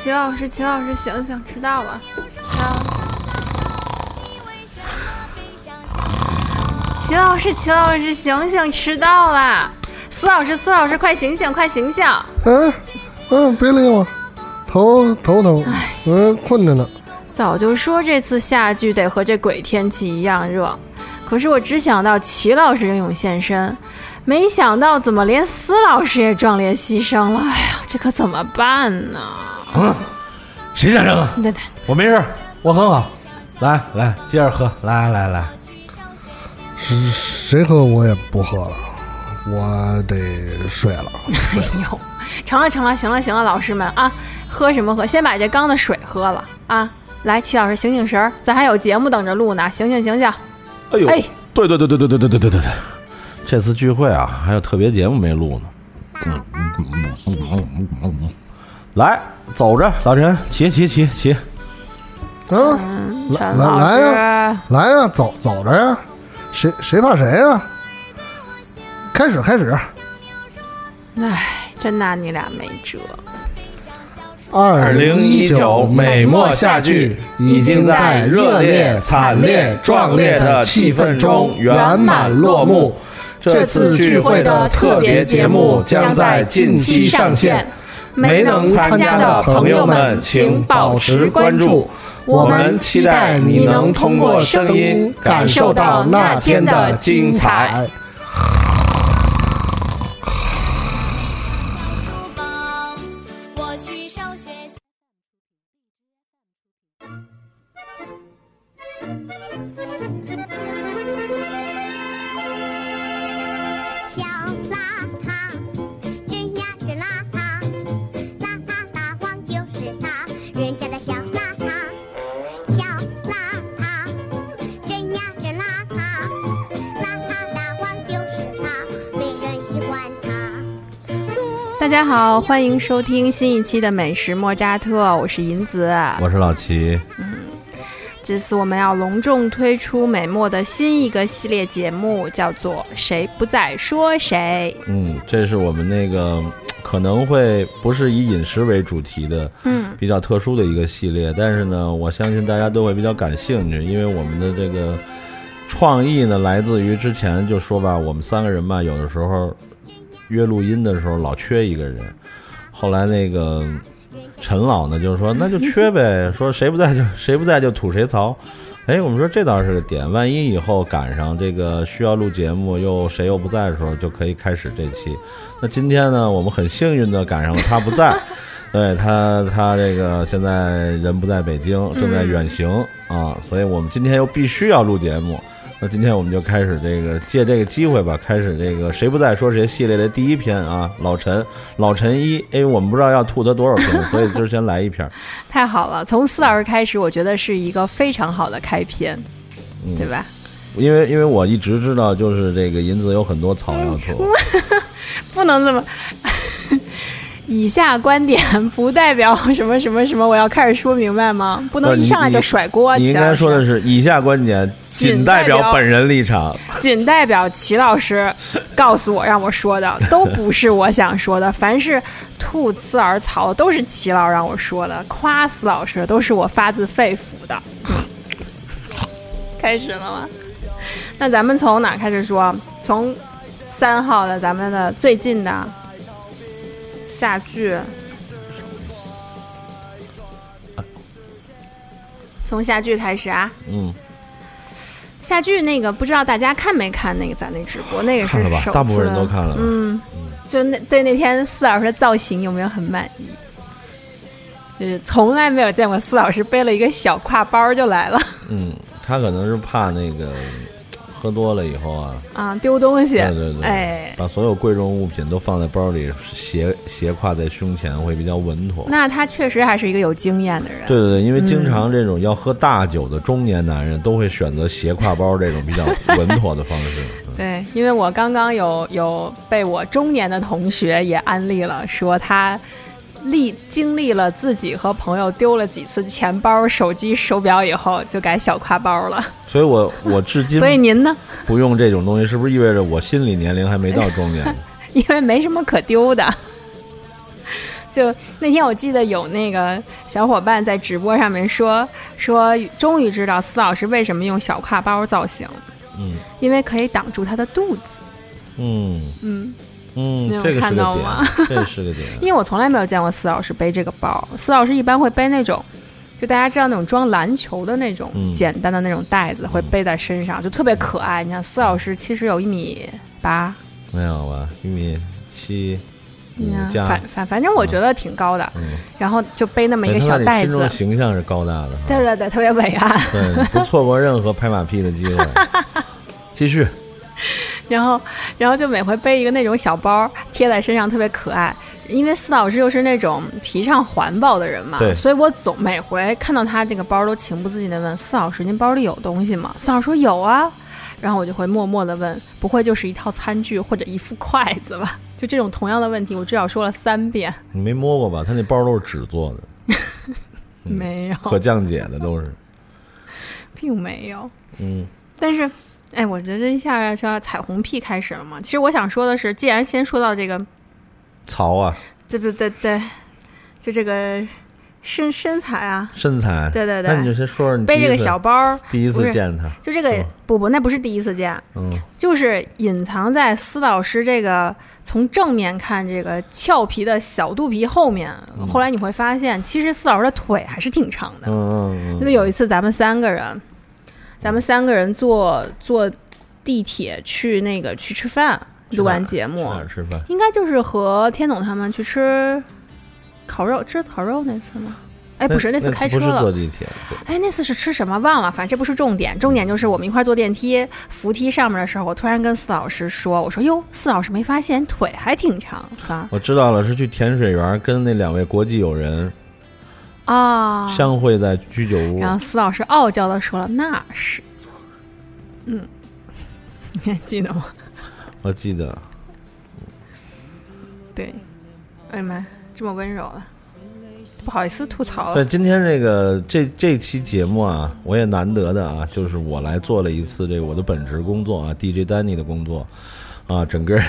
齐老师，齐老师，醒醒，迟到了。齐老师，齐老师，醒醒，迟到了。苏老师，苏老师，快醒醒，快醒醒！嗯嗯，别理我，头头疼，嗯，困着呢。早就说这次下剧得和这鬼天气一样热，可是我只想到齐老师英勇献身，没想到怎么连司老师也壮烈牺牲了。哎呀，这可怎么办呢？嗯，谁先扔啊？对对，我没事，我很好。来来，接着喝。来来来，谁谁喝我也不喝了，我得睡了。哎呦，成了成了，行了行了，老师们啊，喝什么喝？先把这缸的水喝了啊！来，齐老师醒醒神儿，咱还有节目等着录呢，醒醒醒醒！哎呦，哎对对对对对对对对对对对，这次聚会啊，还有特别节目没录呢。来，走着，老陈，起起起起。嗯，来来呀、来呀、走走着呀，谁谁怕谁呀、开始开始，哎，真拿你俩没辙。二零一九美墨夏剧已经在热烈、惨烈、壮烈的气氛中圆满落幕。这次聚会的特别节目将在近期上线，没能参加的朋友们请保持关注。我们期待你能通过声音感受到那天的精彩。好，欢迎收听新一期的美食莫扎特，我是银子。我是老齐，嗯这次我们要隆重推出美墨的新一个系列节目，叫做《谁不在说谁》。嗯，这是我们那个可能会不是以饮食为主题的，嗯，比较特殊的一个系列，但是呢，我相信大家都会比较感兴趣，因为我们的这个创意呢，来自于之前就说吧，我们三个人吧，有的时候约录音的时候老缺一个人，后来那个陈老呢就是说那就缺呗，说谁不在就谁不在就吐谁槽。哎，我们说这倒是个点，万一以后赶上这个需要录节目，又谁又不在的时候，就可以开始这期。那今天呢，我们很幸运的赶上了他不在，对他，他这个现在人不在北京，正在远行、啊，所以我们今天又必须要录节目。那今天我们就开始这个借这个机会吧，开始这个谁不在说谁系列的第一篇啊，老陈，老陈一，因为我们不知道要吐他多少篇，所以就先来一篇。太好了，从四老师开始，我觉得是一个非常好的开篇，嗯对吧？因为因为我一直知道，就是这个银子有很多草要吐，不能这么。以下观点不代表什么什么什么，我要开始说明白吗？不能一上来就甩锅。你应该说的是以下观点仅仅代代表表本人立场。仅代表齐老师告诉我让我说的，都不是我想说的。凡是吐刺儿槽，都是齐老让我说的；夸死老师，都是我发自肺腑的。开始了吗？那咱们从哪开始说？从三号的咱们的最近的夏剧，从下剧开始啊。嗯，下剧那个不知道大家看没看那个咱那直播，那个是看了吧？大部分人都看了嗯，就那对那天四老师的造型有没有很满意？就是从来没有见过四老师背了一个小挎包就来了。嗯，他可能是怕那个喝多了以后啊，啊，丢东西。对对对，哎，把所有贵重物品都放在包里，斜斜挎在胸前会比较稳妥。那他确实还是一个有经验的人。对对对，因为经常这种要喝大酒的中年男人都会选择斜挎包这种比较稳妥的方式。嗯 对，因为我刚刚有有被我中年的同学也安利了，说他历经历了自己和朋友丢了几次钱包、手机、手表以后，就改小挎包了。所以我我至今所以您呢？不用这种东西，是不是意味着我心理年龄还没到中年？因为没什么可丢的。就那天我记得有那个小伙伴在直播上面说说，终于知道司老师为什么用小挎包造型，嗯因为可以挡住他的肚子。嗯嗯，嗯这个是个看到吗点，这是个点。因为我从来没有见过司老师背这个包，司老师一般会背那种。就大家知道那种装篮球的那种嗯简单的那种袋子，会背在身上，就特别可爱。你看司老师其实有一米八，没有吧？一米七五你看反，反反正我觉得挺高的，嗯，然后就背那么一个小袋子心中，形象是高大的。对对对，特别伟岸。对，不错过任何拍马屁的机会。继续，然后，然后就每回背一个那种小包贴在身上，特别可爱。因为司老师又是那种提倡环保的人嘛，所以我总每回看到他这个包，都情不自禁的问司老师：“您包里有东西吗？”司老师说：“有啊。”然后我就会默默的问：“不会就是一套餐具或者一副筷子吧？”就这种同样的问题，我至少说了三遍。你没摸过吧？他那包都是纸做的，嗯没有，可降解的都是。并没有。嗯，但是，哎，我觉得一下就要彩虹屁开始了嘛。其实我想说的是，既然先说到这个曹啊，对对对对，就这个身身材啊，身材。对对对那你就先说说你背这个小包儿，第一次见他，就这个、嗯不不，那不是第一次见，嗯就是隐藏在司老师这个从正面看这个俏皮的小肚皮后面，后来你会发现，其实司老师的腿还是挺长的。嗯嗯嗯，那么有一次咱们三个人，咱们三个人坐坐地铁去那个去吃饭，录完节目去哪，儿吃饭？应该就是和天总他们去吃烤肉，吃烤肉那次吗？哎，不是，那次开车不是坐了。地铁，对哎，那次是吃什么忘了，反正这不是重点，重点就是我们一块儿坐电梯，扶梯上面的时候，我突然跟四老师说：“我说哟，四老师没发现腿还挺长，啊我知道了，是去甜水园跟那两位国际友人啊。”相会在居酒屋。然后司老师傲娇的说了：“那是，嗯，你 还记得吗？我记得，对，哎呀妈呀，这么温柔了，不好意思吐槽对，了。今天这个这这期节目啊，我也难得的啊，就是我来做了一次这个我的本职工作啊，DJ Danny 的工作啊，整个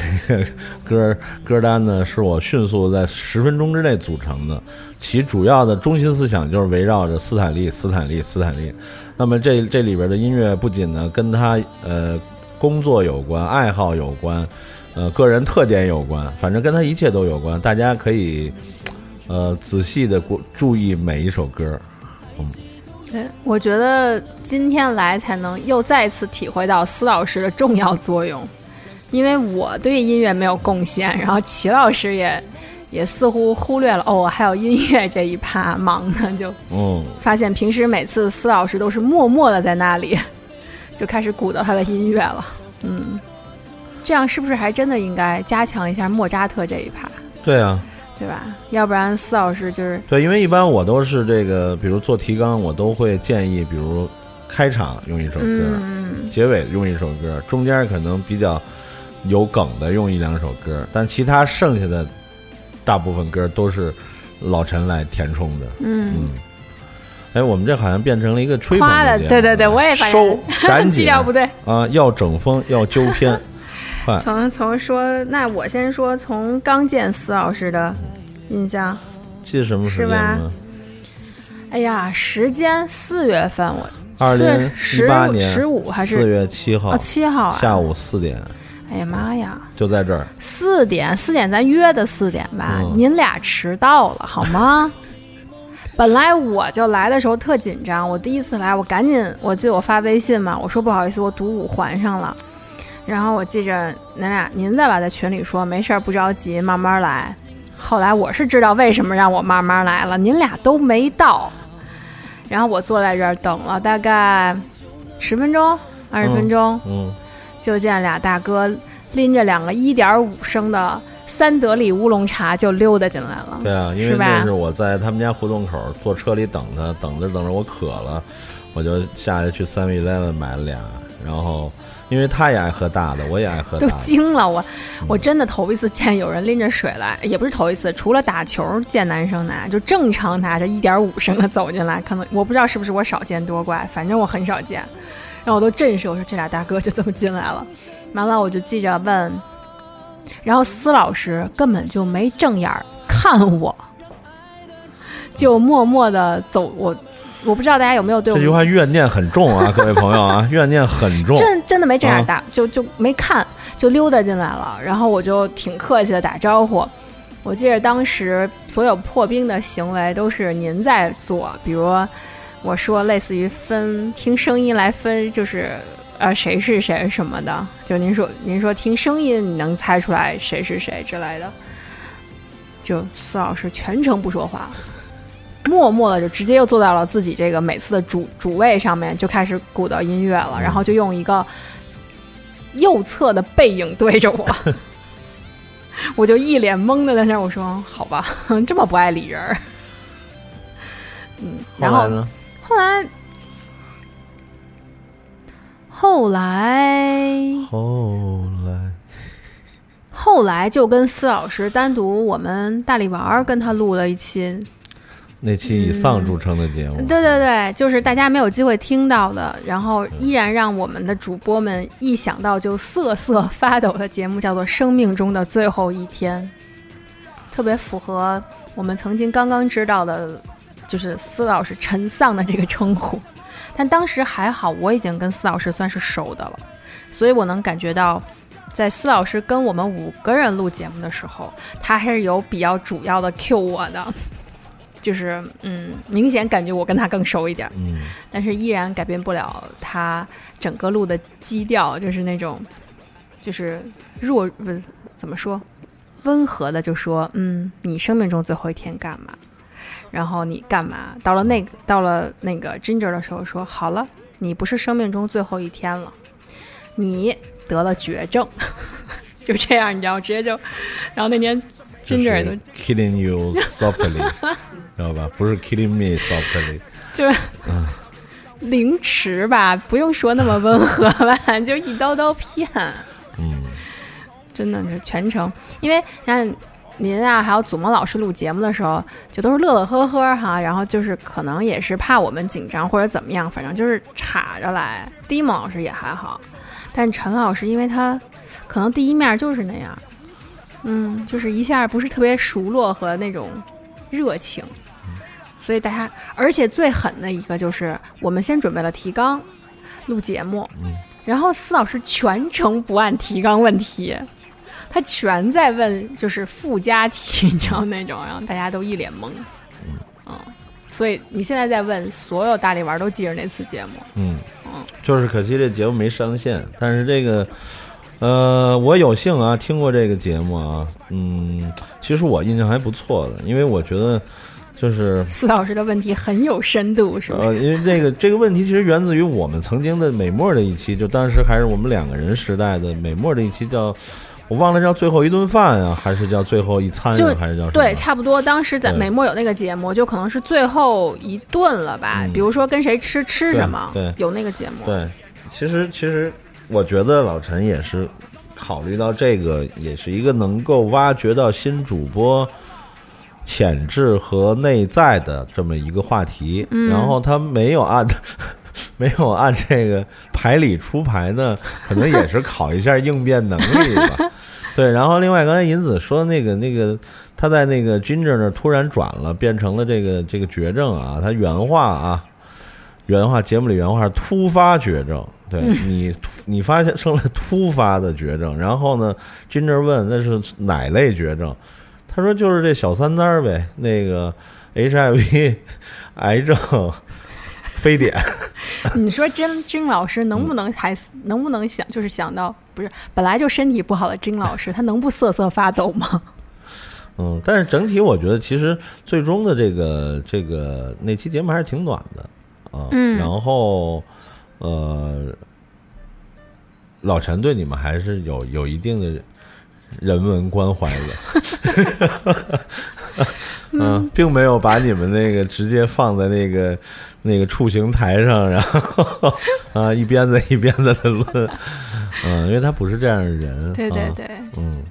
歌歌单呢是我迅速在十分钟之内组成的，其主要的中心思想就是围绕着斯坦利、斯坦利、斯坦利。那么这这里边的音乐不仅呢跟他呃工作有关、爱好有关，呃个人特点有关，反正跟他一切都有关，大家可以。呃，仔细的注意每一首歌，嗯对，我觉得今天来才能又再次体会到司老师的重要作用，因为我对音乐没有贡献，然后齐老师也也似乎忽略了哦，还有音乐这一趴，忙呢就嗯，发现平时每次司老师都是默默的在那里，就开始鼓捣他的音乐了。嗯，这样是不是还真的应该加强一下莫扎特这一趴，对啊，对吧？要不然司老师就是对，因为一般我都是这个，比如做提纲，我都会建议，比如开场用一首歌，嗯，结尾用一首歌，中间可能比较有梗的用一两首歌，但其他剩下的大部分歌都是老陈来填充的。嗯嗯，哎，我们这好像变成了一个吹捧夸的对对对我也发现收赶基紧调不对。啊，要整风，要纠偏，快，从从说，那我先说从刚见司老师的印象。记得什么时间吗？哎呀，时间四月份我二零一八年十五还是四是月七号啊七号啊？下午四点，哎呀妈呀，就在这儿。四点四点咱约的四点吧，嗯您俩迟到了好吗？本来我就来的时候特紧张，我第一次来，我赶紧，我记得我发微信嘛，我说不好意思，我堵五环上了。然后我记着您俩，您再把在群里说，没事儿，不着急，慢慢来。后来我是知道为什么让我慢慢来了，您俩都没到。然后我坐在这儿等了大概十分钟、二十分钟，嗯，就见俩大哥拎着两个一点五升的三得利乌龙茶就溜达进来了。对啊，因为是吧？那是我在他们家胡同口坐车里等他，等着等着我渴了，我就下去去 Seven Eleven 买了俩，然后因为他也爱喝大的，我也爱喝都大的，惊了我，我真的头一次见有人拎着水来，也不是头一次，除了打球见男生拿，就正常拿着一点五升的走进来，可能我不知道是不是我少见多怪，反正我很少见，然后我都震慑，我说这俩大哥就这么进来了，完了我就记着问，然后司老师根本就没正眼儿看我，就默默的走。我我不知道大家有没有对我这句话怨念很重啊，各位朋友啊，怨念很重。真真的没正眼啊打，就就没看，就溜达进来了。然后我就挺客气的打招呼。我记得当时所有破冰的行为都是您在做，比如我说类似于分听声音来分，就是呃谁是谁什么的。就您说您说听声音你能猜出来谁是谁之类的，就司老师全程不说话，默默的就直接又坐到了自己这个每次的主主位上面，就开始鼓捣音乐了，然后就用一个右侧的背影对着我，我就一脸懵的在那儿，我说好吧，这么不爱理人儿，嗯，然后？后来后来后来后来就跟司老师单独我们大力丸儿跟他录了一期那期以丧著称的节目，对对对，就是大家没有机会听到的，然后依然让我们的主播们一想到就瑟瑟发抖的节目，叫做《生命中的最后一天》，特别符合我们曾经刚刚知道的，就是司老师陈丧的这个称呼。但当时还好，我已经跟司老师算是熟的了，所以我能感觉到，在司老师跟我们五个人录节目的时候，他还是有比较主要的 cue 我的。就是嗯，明显感觉我跟他更熟一点儿，嗯，但是依然改变不了他整个录的基调，就是那种，就是弱不是怎么说，温和的就说，嗯，你生命中最后一天干嘛？然后你干嘛？到了那个到了那个 Ginger 的时候说，好了，你不是生命中最后一天了，你得了绝症，就这样，你知道，直接就，然后那年 Ginger 都是 killing you softly，知道吧？不是 killing me softly，就是嗯凌迟吧，不用说那么温和吧，就一刀刀片，嗯，真的就全程。因为像您啊，还有祖萌老师录节目的时候，就都是乐乐呵呵哈，然后就是可能也是怕我们紧张或者怎么样，反正就是岔着来。迪蒙老师也还好，但陈老师因为他可能第一面就是那样，嗯，就是一下不是特别熟络和那种热情。所以大家，而且最狠的一个就是，我们先准备了提纲，录节目，嗯然后司老师全程不按提纲问题，他全在问就是附加题，你知道那种，然后大家都一脸懵，嗯，所以你现在在问，所有大力丸都记着那次节目，嗯。嗯，就是可惜这节目没上线，但是这个，呃，我有幸啊听过这个节目啊，嗯，其实我印象还不错的，因为我觉得就是四老师的问题很有深度，是吧？呃，因为这个 这个问题其实源自于我们曾经的美墨的一期，就当时还是我们两个人时代的美墨的一期叫。我忘了叫最后一顿饭啊、还是叫最后一餐还是叫什么？对，差不多。当时在对美墨有那个节目，就可能是最后一顿了吧，嗯比如说跟谁吃吃什么，对对有那个节目。对，其实其实我觉得老陈也是考虑到这个，也是一个能够挖掘到新主播潜质和内在的这么一个话题。嗯然后他没有按 没有按这个牌理出牌呢，可能也是考一下应变能力吧。对，然后另外刚才银子说那个那个他在那个 Ginger 那儿突然转了，变成了这个这个绝症啊，他原话啊。原话节目里原话是突发绝症，对你你发现生了突发的绝症，然后呢，Ginger 问那是哪类绝症，他说就是这小三单儿呗，那个 HIV 癌症非典，你说甄甄老师能不能还、能不能想，就是想到不是本来就身体不好的甄老师，他能不瑟瑟发抖吗？嗯，但是整体我觉得其实最终的这个这个那期节目还是挺暖的啊，嗯。然后呃，老陈对你们还是有有一定的人文关怀的，嗯，并没有把你们那个直接放在那个那个处刑台上，然后啊一鞭子一鞭子的抡，嗯，因为他不是这样的人，啊对对对，嗯。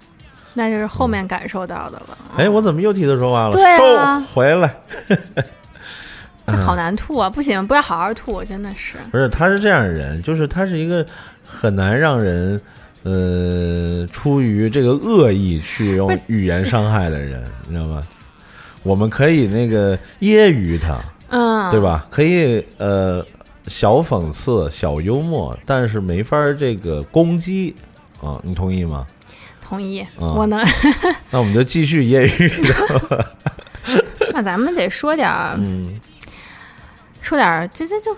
那就是后面感受到的了。哎，我怎么又替他说话了？对啊收回来。这好难吐啊！不行，不要好好吐，真的是。不是，他是这样的人，就是他是一个很难让人呃出于这个恶意去用语言伤害的人，你知道吗？我们可以那个揶揄他，嗯，对？吧？可以呃小讽刺、小幽默，但是没法儿这个攻击啊，你同意吗？同意，嗯我能。那我们就继续业余的。那咱们得说点儿，嗯，说点儿，这这就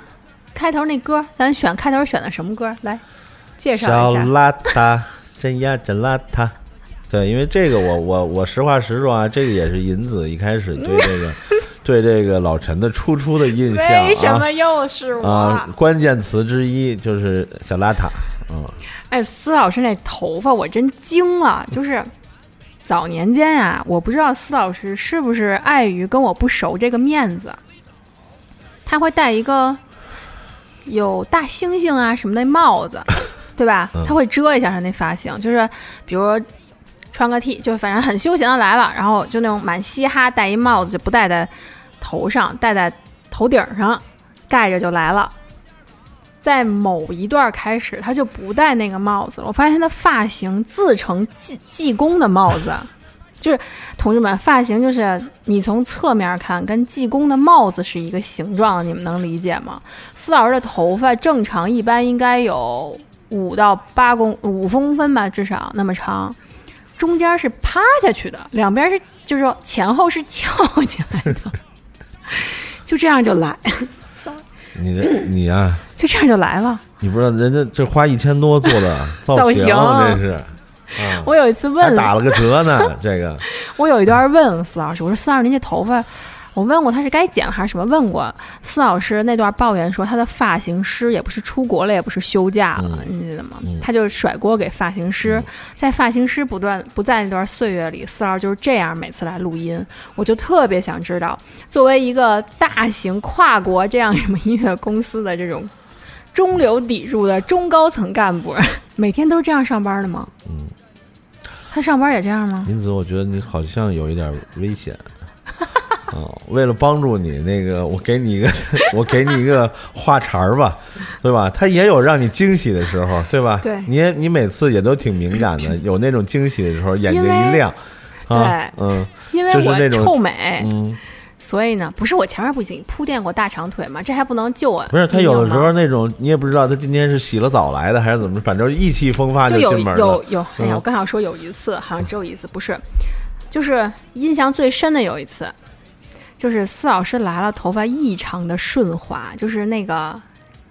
开头那歌，咱选开头选的什么歌？来介绍小一下。邋遢，真呀真邋遢。对，因为这个我我我实话实说啊，这个也是银子一开始对这个对这个老陈的初初的印象啊。为什么又是我？啊，关键词之一就是小邋遢，嗯，哎，司老师那头发我真惊了，就是早年间啊，我不知道司老师是不是碍于跟我不熟这个面子，他会戴一个有大猩猩啊什么的帽子，对吧嗯？他会遮一下他那发型，就是比如穿个 T，就反正很休闲的来了，然后就那种蛮嘻哈，戴一帽子就不戴在头上，戴在头顶上，盖着就来了。在某一段开始，他就不戴那个帽子了。我发现他的发型自成济济公的帽子，就是同志们，发型就是你从侧面看跟济公的帽子是一个形状，你们能理解吗？司老师的头发正常一般应该有五到八公五公分吧，至少那么长，中间是趴下去的，两边是就是说前后是翘起来的，就这样就来，你这你啊，就这样就来了。你不知道人家这花一千多做的造造型，型这是，啊，我有一次问打了个折呢，这个，我有一段问四老师，我说四老师您这头发，我问过他是该剪了还是什么？问过司老师那段抱怨说他的发型师也不是出国了，也不是休假了，嗯你记得吗？嗯他就甩锅给发型师，在发型师不断不在那段岁月里，司老师就是这样每次来录音，我就特别想知道，作为一个大型跨国这样什么音乐公司的这种。中流砥柱的中高层干部，每天都是这样上班的吗？嗯，他上班也这样吗？因此我觉得你好像有一点危险。哦，为了帮助你，那个我给你一个，我给你一个话茬儿吧，对吧？他也有让你惊喜的时候，对吧？对你也你每次也都挺敏感的，有那种惊喜的时候，眼睛一亮，啊对，嗯因为我臭美，嗯，所以呢，不是我前面不行铺垫过大长腿吗？这还不能救我？不是他有的时候那种你也不知道他今天是洗了澡来的还是怎么，反正意气风发就有进门了。有有，哎呀，嗯我刚想说有一次，好像只有一次，不是，就是印象最深的有一次，就是司老师来了，头发异常的顺滑，就是那个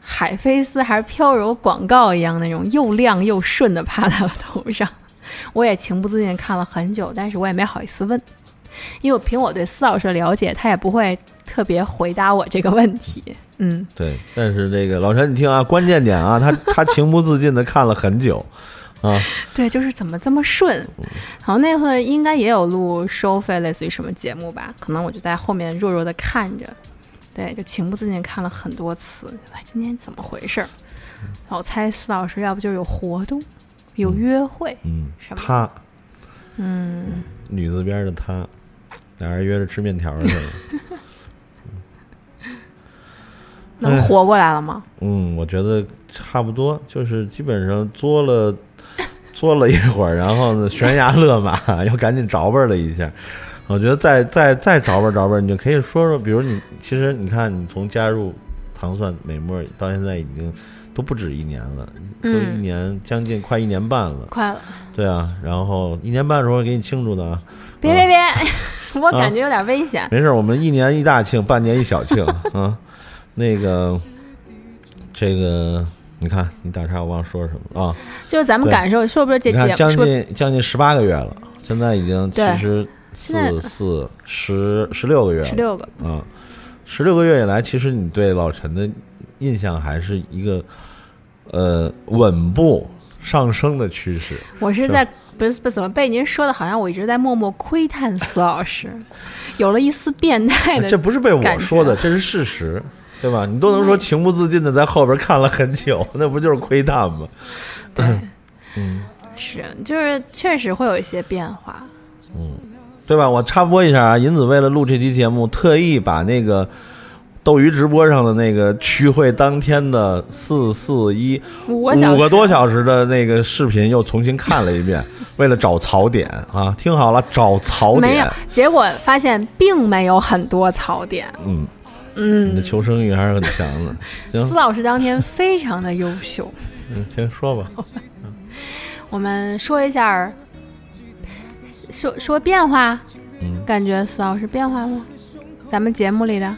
海飞丝还是飘柔广告一样那种又亮又顺的趴在了头上。我也情不自禁看了很久，但是我也没好意思问，因为我凭我对司老师的了解，他也不会特别回答我这个问题。嗯，对，但是这个老陈，你听啊，关键点啊，他他情不自禁的看了很久，啊，对，就是怎么这么顺？然后那会应该也有录收费，类似于什么节目吧？可能我就在后面弱弱的看着，对，就情不自禁看了很多次。哎，今天怎么回事儿？我猜司老师要不就是有活动，有约会，嗯，什么他嗯，女字边的他，俩人约着吃面条去了。能活过来了吗？嗯，我觉得差不多，就是基本上作了作了一会儿，然后呢悬崖勒马，又赶紧着吧了一下。我觉得再再再着吧着吧，你就可以说说，比如你其实你看，你从加入糖蒜美墨到现在已经都不止一年了，都一嗯年将近快一年半了。快了，对啊，然后一年半的时候给你庆祝的啊，别别别，我感觉有点危险。没事，我们一年一大庆，半年一小庆 啊。那个，这个，你看，你打岔，我忘了说什么了。啊？就是咱们感受，说不是这将近将近十八个月了，现在已经其对实四四十十六个月了。十六个，啊，十六个月以来，其实你对老陈的印象还是一个呃稳步上升的趋势。我是在不是不怎么被您说的，好像我一直在默默窥探司老师，有了一丝变态的。这不是被我说的，这是事实，对吧？你都能说情不自禁的在后边看了很久，那不就是窥探吗？对，嗯，是，就是确实会有一些变化。嗯对吧？我插播一下啊，银子为了录这期节目，特意把那个斗鱼直播上的那个区会当天的四四一五个多小时的那个视频又重新看了一遍，为了找槽点啊，听好了，找槽点没有点。，结果发现并没有很多槽点。嗯，你的嗯，求生欲还是很强的。司行，老师当天非常的优秀。嗯先说吧。我们说一下，说说变化，嗯，感觉司老师变化吗？咱们节目里的，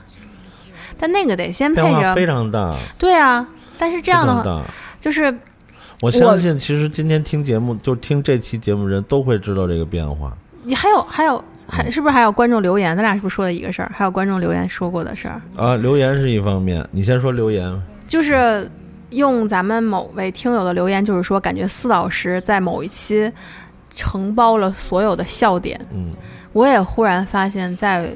但那个得先配变化非，常大，对啊。但是这样的话。就是我相信，其实今天听节目，就听这期节目人都会知道这个变化。你还有还有还嗯是不是还有观众留言？咱俩是不是说的一个事儿？还有观众留言说过的事儿，啊，留言是一方面，你先说留言。就是用咱们某位听友的留言，就是说感觉司老师在某一期承包了所有的笑点。嗯，我也忽然发现在，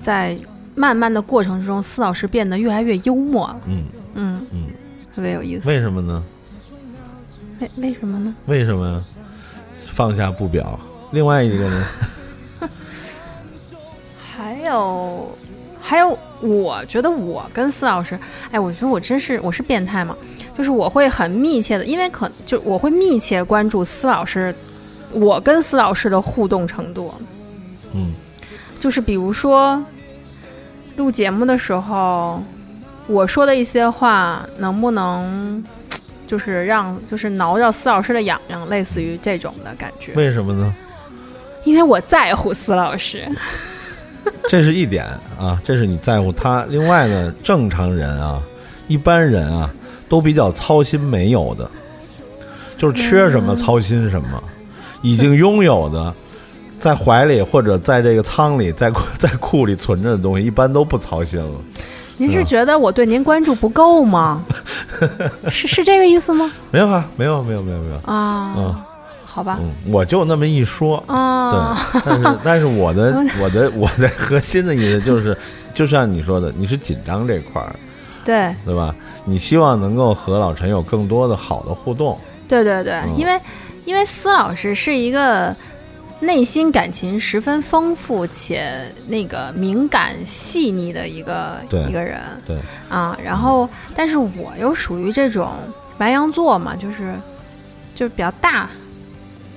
在慢慢的过程之中，司老师变得越来越幽默了。嗯嗯，嗯，特别有意思。为什么呢？为为什么呢？为什么呀？放下不表。另外一个呢？还有，还有，我觉得我跟司老师，哎，我觉得我真是我是变态嘛，就是我会很密切的，因为可就我会密切关注司老师，我跟司老师的互动程度，嗯就是比如说录节目的时候，我说的一些话能不能。就是让，就是挠着司老师的痒痒，类似于这种的感觉，为什么呢？因为我在乎司老师。这是一点啊，这是你在乎他。另外呢，正常人啊，一般人啊，都比较操心没有的，就是缺什么操心什么，已经拥有的，在怀里或者在这个仓里，在在库里存着的东西，一般都不操心了。您是觉得我对您关注不够吗？是是这个意思吗？没有啊，没有，没有，没有，没有。啊，嗯好吧，嗯，我就那么一说，啊，对，但是 但是我的我的我的核心的意思就是，就像你说的，你是紧张这块儿，对。对吧？你希望能够和老陈有更多的好的互动，对对对，嗯。因为因为司老师是一个内心感情十分丰富且那个敏感细腻的一个对一个人。对，啊，然后但是我又属于这种白羊座嘛，就是就是比较大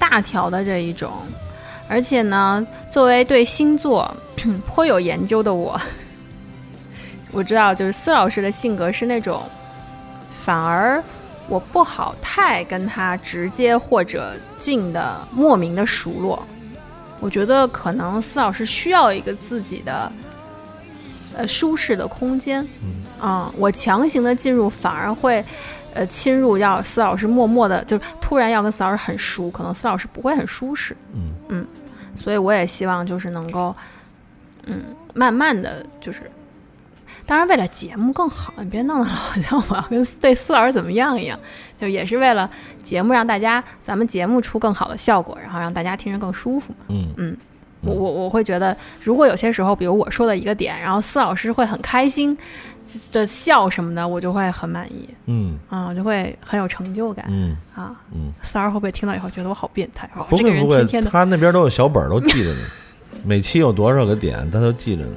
大条的这一种，而且呢，作为对星座 颇有研究的我，我知道就是司老师的性格是那种反而。我不好太跟他直接或者近的莫名的熟络，我觉得可能司老师需要一个自己的呃舒适的空间，嗯，我强行的进入反而会呃侵入，要司老师默默的，就是突然要跟司老师很熟，可能司老师不会很舒适，嗯所以我也希望就是能够嗯慢慢的就是。当然，为了节目更好，你别弄得好像我要跟对司老师怎么样一样，就也是为了节目让大家咱们节目出更好的效果，然后让大家听着更舒服嘛。嗯嗯，我我我会觉得，如果有些时候，比如我说的一个点，然后司老师会很开心的笑什么的，我就会很满意嗯啊，我就会很有成就感嗯啊。嗯，三儿会不会听到以后觉得我好变态？哦这个不会不会人天天，他那边都有小本儿，都记着呢，每期有多少个点，他都记着呢。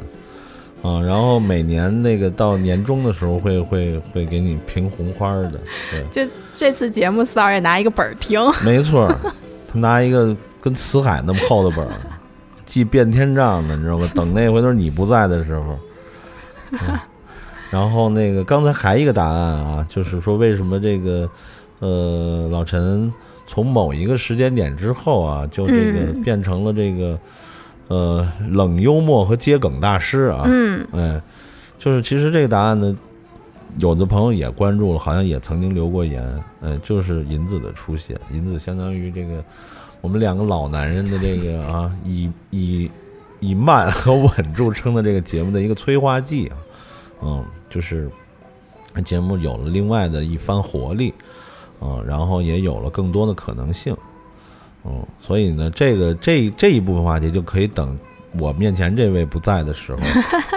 啊，然后每年那个到年终的时候会会会给你评红花儿的，对，就这次节目，三儿也拿一个本儿听。没错儿，他拿一个跟辞海那么厚的本儿，记变天账的，你知道吗？等那回头你不在的时候。嗯然后那个刚才还一个答案啊，就是说为什么这个呃老陈从某一个时间点之后啊，就这个嗯。变成了这个呃冷幽默和接梗大师啊，嗯。哎，就是其实这个答案呢，有的朋友也关注了，好像也曾经留过言，呃，就是银子的出现，银子相当于这个我们两个老男人的这个啊，以以以慢和稳著称的这个节目的一个催化剂啊，嗯，就是节目有了另外的一番活力，嗯，然后也有了更多的可能性，嗯，所以呢，这个这这一部分话题就可以等我面前这位不在的时候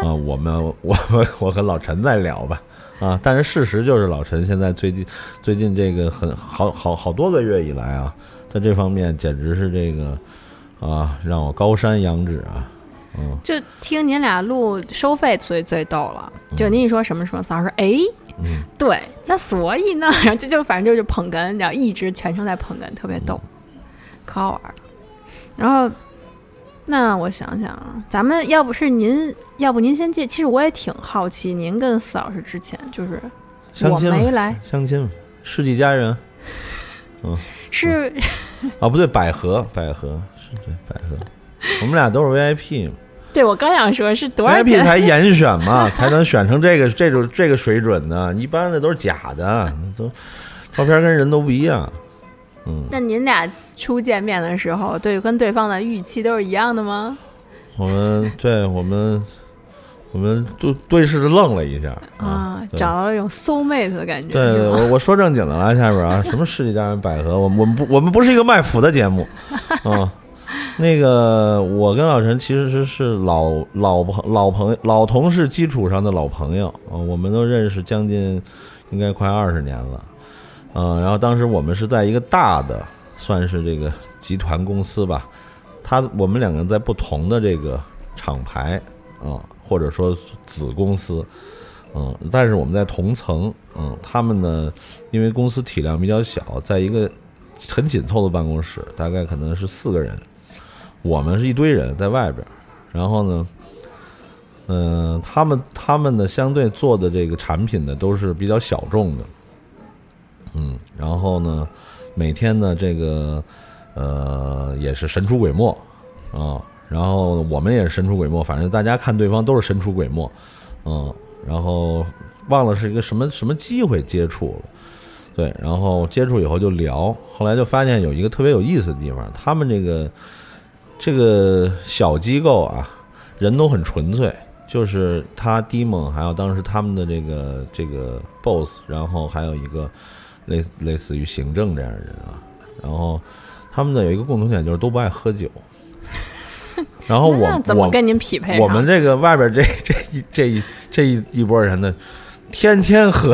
啊，我们我们我和老陈再聊吧。啊，但是事实就是老陈现在最近最近这个很好好好多个月以来啊，在这方面简直是这个啊让我高山仰止啊，嗯。就听您俩录收费最最逗了，就您一说什么什么，司老师说哎，嗯。对，那所以呢，然 后就就反正就是捧哏，然后一直全程在捧哏，特别逗。可好玩。了。然后，那我想想啊，咱们要不是您，要不您先介，其实我也挺好奇，您跟四老师之前就是我相亲没来，相亲嘛，世纪佳人。是啊，不对，百合，百合是对百合，我们俩都是 VIP 嘛对我刚想说是多少，VIP 钱？才严选嘛，才能选成这个这种这个水准呢，一般的都是假的，都照片跟人都不一样。嗯，那您俩初见面的时候，对跟对方的预期都是一样的吗？我们对我们我们就对视着愣了一下啊，对找到了一种 soul mate 的感觉。对，我我说正经的了，下边啊，什么世纪佳缘百合，我们我们不我们不是一个卖腐的节目 啊。那个，我跟老陈其实是是老老朋老朋友老同事基础上的老朋友啊，我们都认识将近应该快二十年了，嗯、然后当时我们是在一个大的算是这个集团公司吧，他我们两个在不同的这个厂牌啊、或者说子公司，嗯，但是我们在同层，嗯，他们呢，因为公司体量比较小，在一个很紧凑的办公室，大概可能是四个人，我们是一堆人在外边，然后呢，嗯、他们他们呢相对做的这个产品呢都是比较小众的，嗯，然后呢，每天呢这个呃也是神出鬼没。啊，然后我们也是神出鬼没，反正大家看对方都是神出鬼没，嗯，然后忘了是一个什么什么机会接触了，对，然后接触以后就聊，后来就发现有一个特别有意思的地方，他们这个这个小机构啊，人都很纯粹，就是他 Dimon 还有当时他们的这个这个 boss，然后还有一个类类似于行政这样的人啊，然后他们的有一个共同点就是都不爱喝酒。然后我那怎么我跟您匹配上？我们这个外边这这一这一这一一波人呢，天天喝，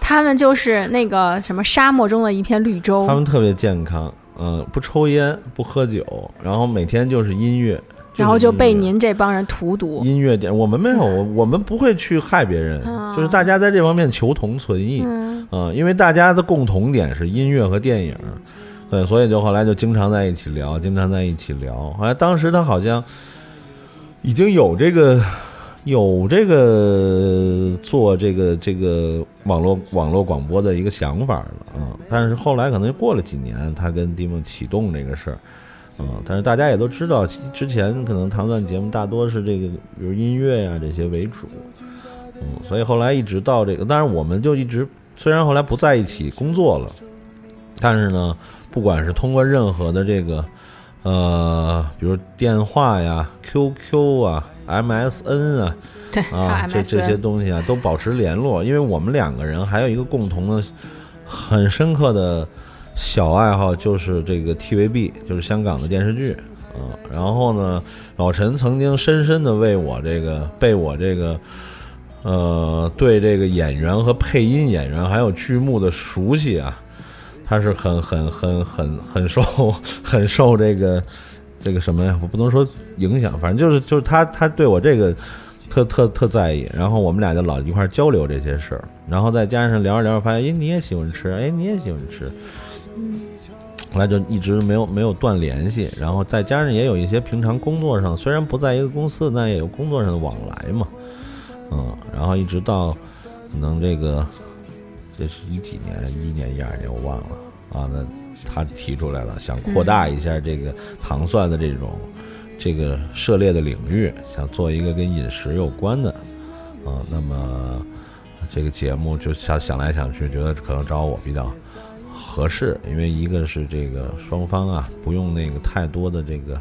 他们就是那个什么沙漠中的一片绿洲他，们特别健康，嗯、不抽烟，不喝酒，然后每天就是音乐，然后就被您这帮人荼毒。音乐点，我们没有，我我们不会去害别人，啊就是大家在这方面求同存异，嗯，嗯，因为大家的共同点是音乐和电影，对，所以就后来就经常在一起聊，经常在一起聊。后来当时他好像已经有这个有这个做这个这个网络网络广播的一个想法了啊、但是后来可能过了几年，他跟迪梦启动这个事儿。嗯，但是大家也都知道，之前可能唐段节目大多是这个，比如音乐呀、这些为主，嗯，所以后来一直到这个，当然我们就一直虽然后来不在一起工作了，但是呢，不管是通过任何的这个呃，比如电话呀、QQ 啊、MSN 啊对啊，这这些东西啊，都保持联络。因为我们两个人还有一个共同的、很深刻的小爱好，就是这个 TVB，就是香港的电视剧。嗯，然后呢，老陈曾经深深的为我这个被我这个呃对这个演员和配音演员还有剧目的熟悉啊，他是很很很很很受 很受这个这个什么呀？我不能说影响，反正就是就是他他对我这个特特特在意，然后我们俩就老一块交流这些事儿，然后再加上聊着聊着发现，哎，你也喜欢吃，哎，你也喜欢吃，后来就一直没有没有断联系，然后再加上也有一些平常工作上虽然不在一个公司，但也有工作上的往来嘛，嗯，然后一直到可能这个这是一几年，一一年一二年我忘了啊，那他提出来了，想扩大一下这个糖蒜的这种这个涉猎的领域，想做一个跟饮食有关的啊，那么这个节目就想想来想去，觉得可能找我比较合适，因为一个是这个双方啊不用那个太多的这个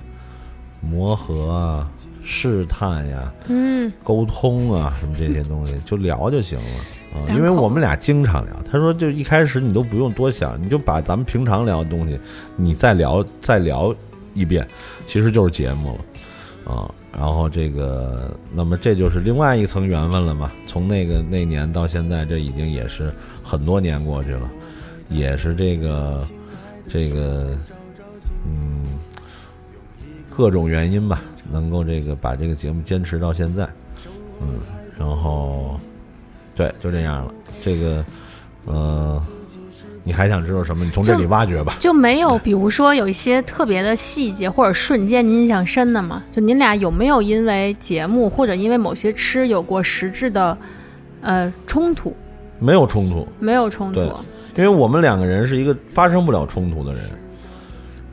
磨合啊、试探呀、嗯，沟通啊什么这些东西，就聊就行了啊。因为我们俩经常聊，他说就一开始你都不用多想，你就把咱们平常聊的东西，你再聊再聊一遍，其实就是节目了啊。然后这个，那么这就是另外一层缘分了嘛。从那个那年到现在，这已经也是很多年过去了，也是这个这个嗯各种原因吧，能够这个把这个节目坚持到现在，嗯，然后对，就这样了。这个呃，你还想知道什么？你从这里挖掘吧。就没有，比如说有一些特别的细节或者瞬间您印象深的吗？就您俩有没有因为节目或者因为某些吃有过实质的呃冲突？没有冲突，没有冲突。因为我们两个人是一个发生不了冲突的人。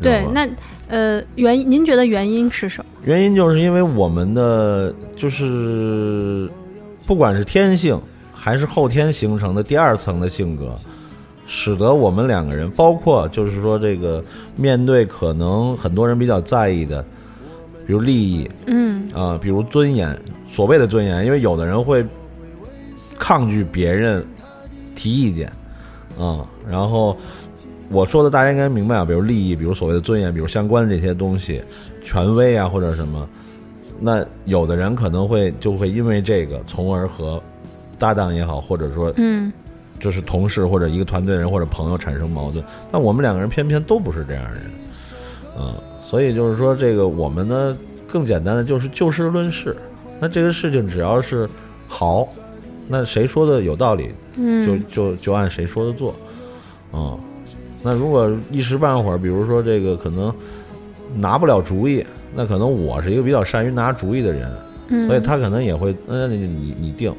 对那呃原因您觉得原因是什么？原因就是因为我们的就是不管是天性还是后天形成的第二层的性格，使得我们两个人，包括就是说这个面对可能很多人比较在意的，比如利益嗯。啊、比如尊严，所谓的尊严，因为有的人会抗拒别人提意见啊、然后我说的大家应该明白啊，比如利益，比如所谓的尊严，比如相关的这些东西，权威啊或者什么，那有的人可能会就会因为这个，从而和搭档也好，或者说嗯就是同事或者一个团队人或者朋友产生矛盾。但我们两个人偏偏都不是这样的人，嗯，所以就是说这个我们呢更简单的就是就事论事。那这个事情只要是好，那谁说的有道理，就嗯就就按谁说的做，嗯。那如果一时半会儿，比如说这个可能拿不了主意，那可能我是一个比较善于拿主意的人，嗯，所以他可能也会，嗯，你你你定，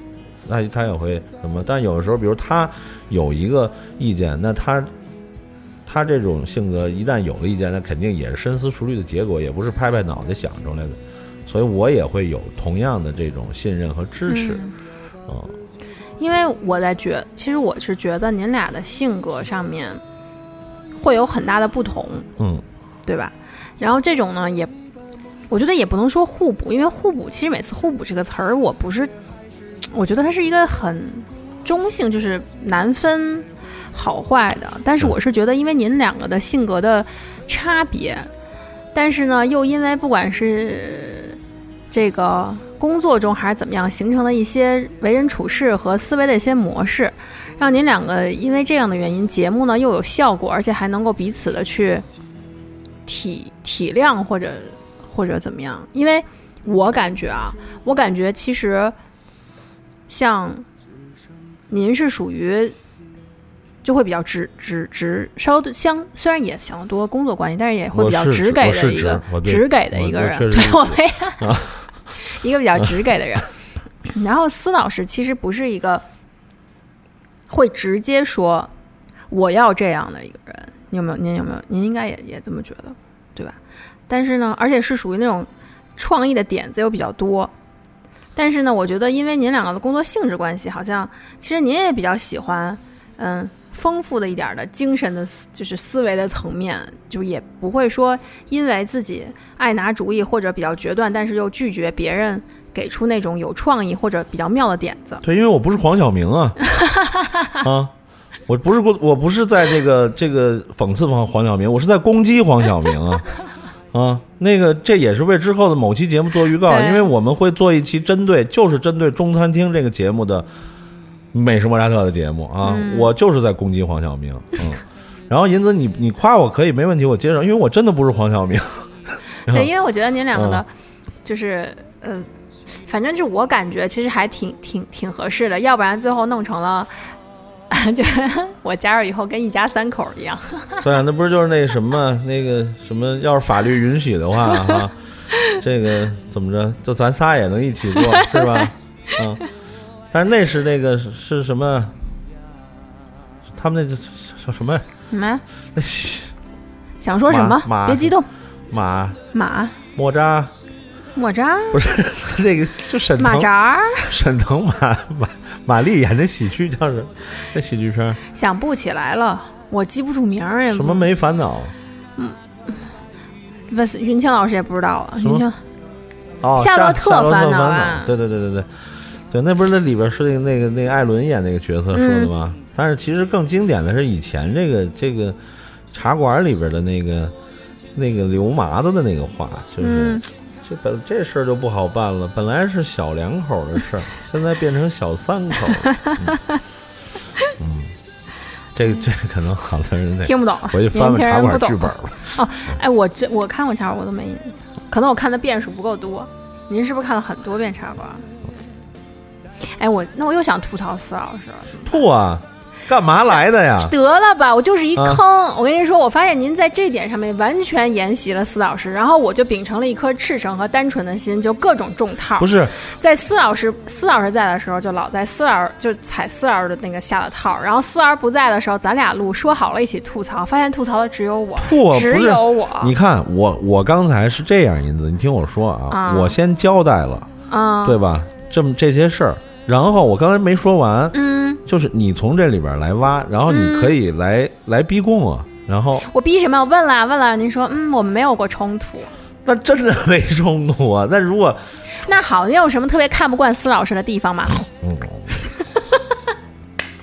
那他也会什么？但有的时候，比如他有一个意见，那他他这种性格一旦有了意见，那肯定也是深思熟虑的结果，也不是拍拍脑袋想出来的。所以我也会有同样的这种信任和支持，嗯嗯因为我在觉，其实我是觉得您俩的性格上面会有很大的不同，嗯对吧？然后这种呢，也我觉得也不能说互补，因为互补其实每次互补这个词儿，我不是，我觉得它是一个很中性，就是难分好坏的。但是我是觉得，因为您两个的性格的差别，但是呢，又因为不管是这个工作中还是怎么样形成了一些为人处事和思维的一些模式，让您两个因为这样的原因，节目呢又有效果，而且还能够彼此的去体体谅或者或者怎么样？因为我感觉啊，我感觉其实像您是属于就会比较直直直，稍微相虽然也想得多工作关系，但是也会比较直给的一个直给的一个人，对我没 一个比较直给的人。然后司老师其实不是一个会直接说我要这样的一个人，你有没有？您有没有？您应该也也这么觉得，对吧？但是呢，而且是属于那种创意的点子又比较多。但是呢，我觉得因为您两个的工作性质关系，好像其实您也比较喜欢，嗯，丰富的一点儿的精神的思，就是思维的层面，就也不会说因为自己爱拿主意或者比较决断，但是又拒绝别人给出那种有创意或者比较妙的点子。对，因为我不是黄晓明啊，啊，我不是我不是在这个这个讽刺黄黄晓明，我是在攻击黄晓明啊啊，那个这也是为之后的某期节目做预告，因为我们会做一期针对就是针对中餐厅这个节目的美食莫扎特的节目啊，嗯。我就是在攻击黄晓明，嗯，然后银子你你夸我可以没问题，我接受，因为我真的不是黄晓明，对，因为我觉得您两个的嗯，就是呃，反正就我感觉其实还挺挺挺合适的，要不然最后弄成了。就是我加入以后跟一家三口一样，对啊，那不是就是那什么那个什么，要是法律允许的话哈、这个怎么着，就咱仨也能一起做，是吧？嗯，但是那是那个是是什么？他们那叫叫什么？什么那想说什么马？马别激动，马马莫扎莫扎不是那个就沈腾马扎，沈腾马马马丽演的喜剧叫什么？那喜剧片？想不起来了，我记不住名儿呀。什么没烦恼？嗯。不是云清老师也不知道啊，云清。哦，夏洛特烦恼对对对对对，对，那不是那里边是那个那个那个艾伦演那个角色说的嗯。吗？但是其实更经典的是以前这个这个茶馆里边的那个那个刘麻子的那个话，就是、嗯这本这事儿就不好办了，本来是小两口的事儿，现在变成小三口了。嗯，嗯这个这可能好多人得听不懂，回去翻翻茶馆剧本。吧。哦哎，我这我看过茶馆，我都没印象，可能我看的遍数不够多。您是不是看了很多遍茶馆？哎，我那我又想吐槽司老师了，吐啊！干嘛来的呀？得了吧，我就是一啊坑。我跟您说，我发现您在这点上面完全沿袭了司老师，然后我就秉承了一颗赤诚和单纯的心，就各种中套。不是，在司老师司老师在的时候，就老在司老师就踩司老师的那个下的套，然后司老师不在的时候，咱俩录说好了一起吐槽，发现吐槽的只有我，只有我。你看我我刚才是这样，银子，你听我说啊，啊我先交代了，啊，对吧？这么这些事儿，然后我刚才没说完，嗯，就是你从这里边来挖，然后你可以来、来逼供啊，然后我逼什么？我问了问了，您说嗯，我们没有过冲突。那真的没冲突啊。那如果 那好，你有什么特别看不惯司老师的地方吗？嗯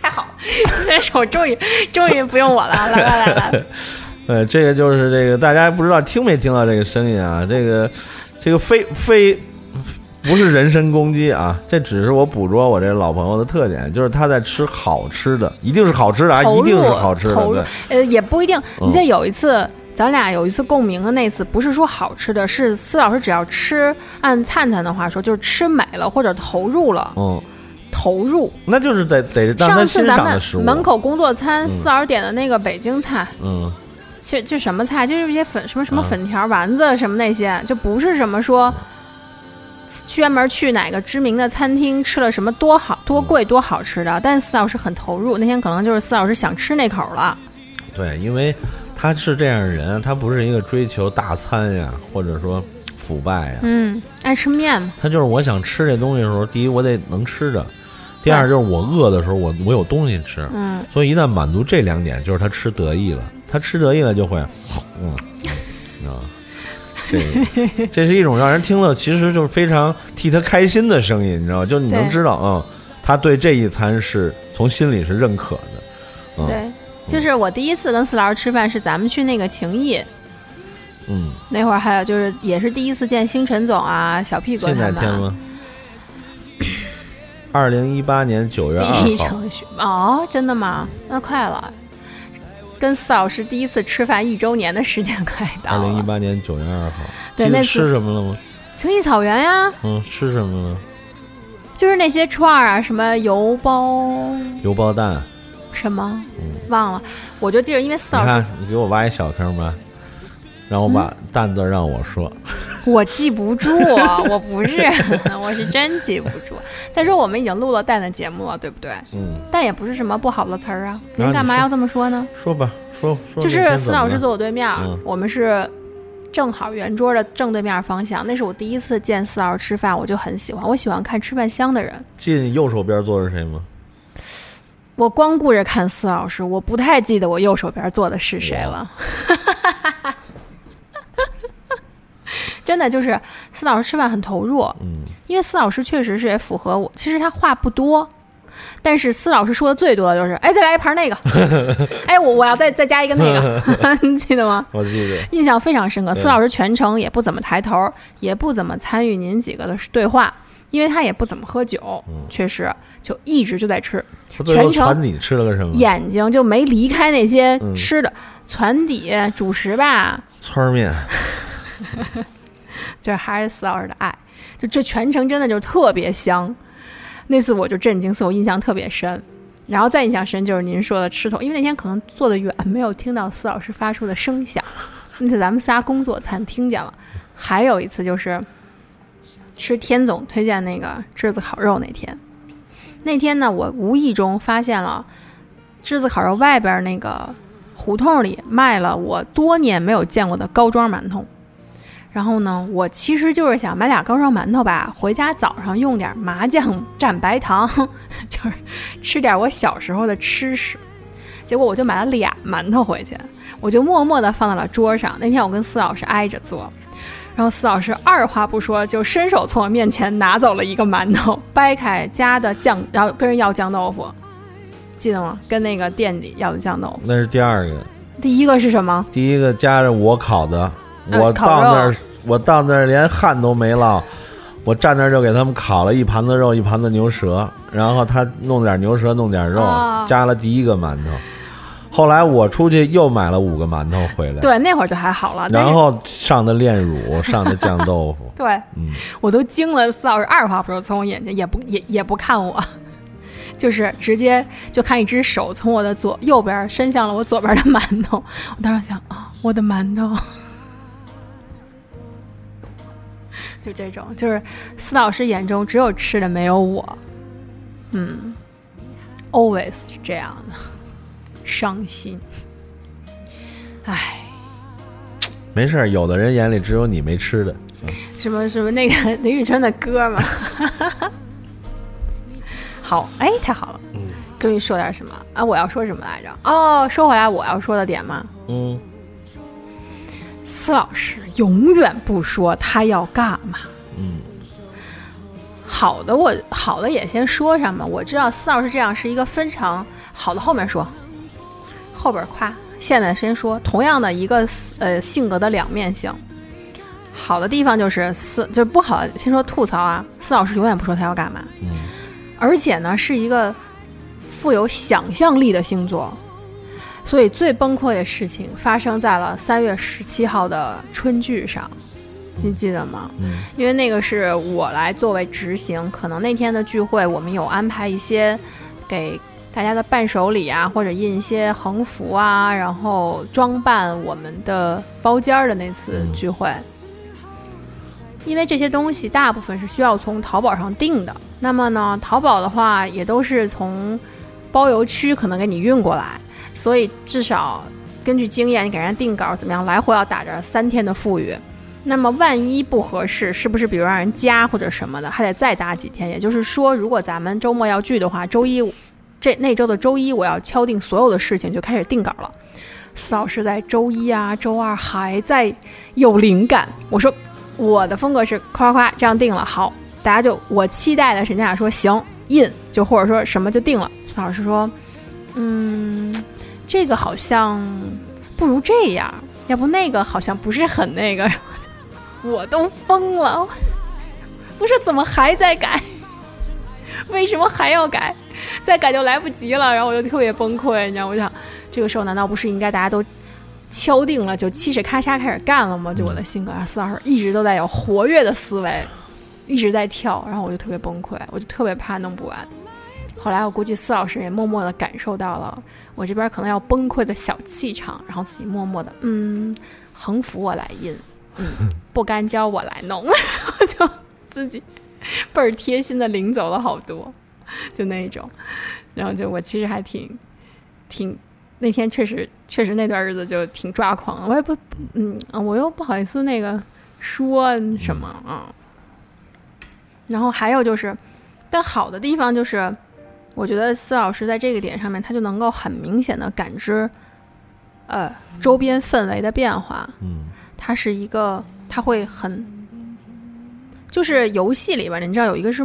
太好，今天手终于终于不用我了，来来来来，呃，这个就是这个，大家不知道听没听到这个声音啊？这个，这个非非 不是人身攻击啊，这只是我捕捉我这老朋友的特点，就是他在吃好吃的，一定是好吃的啊，一定是好吃的，投呃，也不一定。嗯。你记得有一次，咱俩有一次共鸣的那次，不是说好吃的，是司老师只要吃，按灿灿的话说，就是吃美了或者投入了，嗯，投入。那就是得得让他上欣次咱们赏的食物。门口工作餐，嗯。司老师点的那个北京菜，嗯，就就什么菜，就是一些粉什么什么啊粉条、丸子什么那些，就不是什么说专门去哪个知名的餐厅吃了什么多好多贵多好吃的。但是司老师很投入，那天可能就是四老师想吃那口了。对，因为他是这样的人，他不是一个追求大餐呀，或者说腐败呀，嗯，爱吃面嘛，他就是我想吃这东西的时候，第一我得能吃着，第二就是我饿的时候我我有东西吃，嗯，所以一旦满足这两点，就是他吃得意了，他吃得意了就会，嗯，嗯啊，这 这是一种让人听了其实就是非常替他开心的声音，你知道吗？就你能知道，嗯，他对这一餐是从心里是认可的，嗯，对，就是我第一次跟四老师吃饭是咱们去那个情谊。嗯，那会儿，还有就是也是第一次见星辰总啊、小屁哥现他们。在天吗？二零一八年九月二第一号，场雪哦，真的吗？那快了，跟四老师第一次吃饭一周年的时间快到二零一。八年九月二号，对那吃什么了吗？情谊草原呀，嗯，吃什么了？就是那些串儿啊，什么油包油包蛋。什么，嗯忘了。我就记着，因为四老师你看，你给我挖一小坑吧，让我把蛋字让我说。我记不住，我不是，我是真记不住。再说我们已经录了蛋的节目了，对不对？嗯，但也不是什么不好的词儿啊，您干嘛要这么说呢？说吧，说说。就是司老师坐我对面，嗯我们是正好圆桌的正对面方向。那是我第一次见司老师吃饭，我就很喜欢，我喜欢看吃饭香的人。记得你右手边坐着谁吗？我光顾着看司老师，我不太记得我右手边坐的是谁了。真的就是司老师吃饭很投入，嗯，因为司老师确实是也符合我。其实他话不多，但是司老师说的最多的就是：“哎，再来一盘那个，哎，我我要再再加一个那个，你记得吗？”我记得。印象非常深刻。对司老师全程也不怎么抬头，也不怎么参与您几个的对话，因为他也不怎么喝酒，嗯确实就一直就在吃，全程传你吃了个什么？眼睛就没离开那些嗯吃的，船底主食吧，汆面。就是还是司老师的爱，就这全程真的就特别香。那次我就震惊，所以我印象特别深。然后再印象深就是您说的吃头，因为那天可能坐得远，没有听到司老师发出的声响。那次咱们仨工作餐听见了。还有一次就是吃天总推荐那个栀子烤肉那天，那天呢我无意中发现了栀子烤肉外边那个胡同里卖了我多年没有见过的高庄馒头。然后呢，我其实就是想买俩高烧馒头吧，回家早上用点麻酱蘸白糖，就是吃点我小时候的吃食。结果我就买了俩馒头回去，我就默默地放在了桌上。那天我跟司老师挨着坐，然后司老师二话不说就伸手从我面前拿走了一个馒头，掰开加的酱，然后跟人要酱豆腐，记得吗？跟那个店里要的酱豆腐。那是第二个，第一个是什么？第一个夹着我烤的，我到那儿，我到那儿连汗都没落，我站那儿就给他们烤了一盘子肉，一盘子牛舌，然后他弄点牛舌，弄点肉，哦加了第一个馒头。后来我出去又买了五个馒头回来，对，那会儿就还好了。然后上的炼乳，上的酱豆腐，对，嗯，我都惊了，四老师二话不说从我眼前也不也也不看我，就是直接就看一只手从我的左右边伸向了我左边的馒头，我当时想啊、我的馒头，就这种，就是司老师眼中只有吃的没有我，嗯，always 是这样的，伤心，唉。没事儿，有的人眼里只有你没吃的。什么什么那个林宇春的歌嘛。好，哎，太好了，嗯终于说点什么啊？我要说什么来着？哦，说回来我要说的点嘛，嗯司老师永远不说他要干嘛。嗯好的我，好的也先说上吧。我知道司老师这样是一个非常好的，后面说，后边夸，现在先说。同样的一个呃性格的两面性，好的地方就是司，就是不好，先说吐槽啊。司老师永远不说他要干嘛，嗯而且呢是一个富有想象力的星座，所以最崩溃的事情发生在了三月十七号的春剧上，你记得吗？嗯因为那个是我来作为执行，可能那天的聚会我们有安排一些给大家的伴手礼啊，或者印一些横幅啊，然后装扮我们的包间儿的那次聚会。因为这些东西大部分是需要从淘宝上订的，那么呢，淘宝的话也都是从包邮区可能给你运过来，所以至少根据经验，你给人家定稿怎么样，来回要打着三天的富裕。那么万一不合适，是不是比如让人加或者什么的，还得再打几天？也就是说，如果咱们周末要聚的话，周一这那周的周一我要敲定所有的事情，就开始定稿了。司老师在周一啊、周二还在有灵感，我说我的风格是夸夸夸这样定了，好，大家就我期待的沈佳雅说行印，就或者说什么就定了。司老师说，嗯，这个好像不如这样，要不那个好像不是很那个。我都疯了，不是怎么还在改？为什么还要改？再改就来不及了，然后我就特别崩溃，你知道？我想，这个时候难道不是应该大家都敲定了，就七尺咔嚓开始干了吗？就我的性格，啊，四老师一直都在有活跃的思维，一直在跳，然后我就特别崩溃，我就特别怕弄不完。后来我估计司老师也默默的感受到了我这边可能要崩溃的小气场，然后自己默默的，嗯，横幅我来印，嗯，不干胶我来弄，然 后就自己倍儿贴心的领走了好多，就那一种，然后就我其实还挺挺那天确实确实那段日子就挺抓狂，我也不嗯，我又不好意思那个说什么啊。然后还有就是，但好的地方就是，我觉得司老师在这个点上面，他就能够很明显的感知，呃，周边氛围的变化。嗯他是一个，他会很，就是游戏里边，你知道有一个是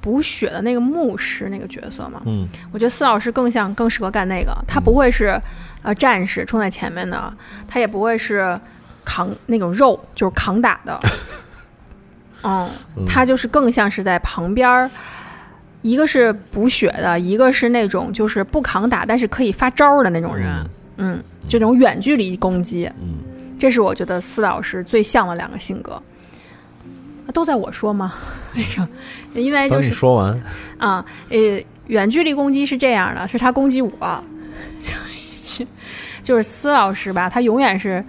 补血的那个牧师那个角色吗？嗯我觉得司老师更像更适合干那个，他不会是呃战士冲在前面的，他也不会是扛那种肉，就是扛打的。嗯，他就是更像是在旁边儿，一个是补血的，一个是那种就是不扛打但是可以发招儿的那种人。嗯，这种远距离攻击，嗯这是我觉得司老师最像的两个性格。都在我说吗？为什么？因为就等你是说完，啊，呃，远距离攻击是这样的，是他攻击我，就是就是司老师吧，他永远是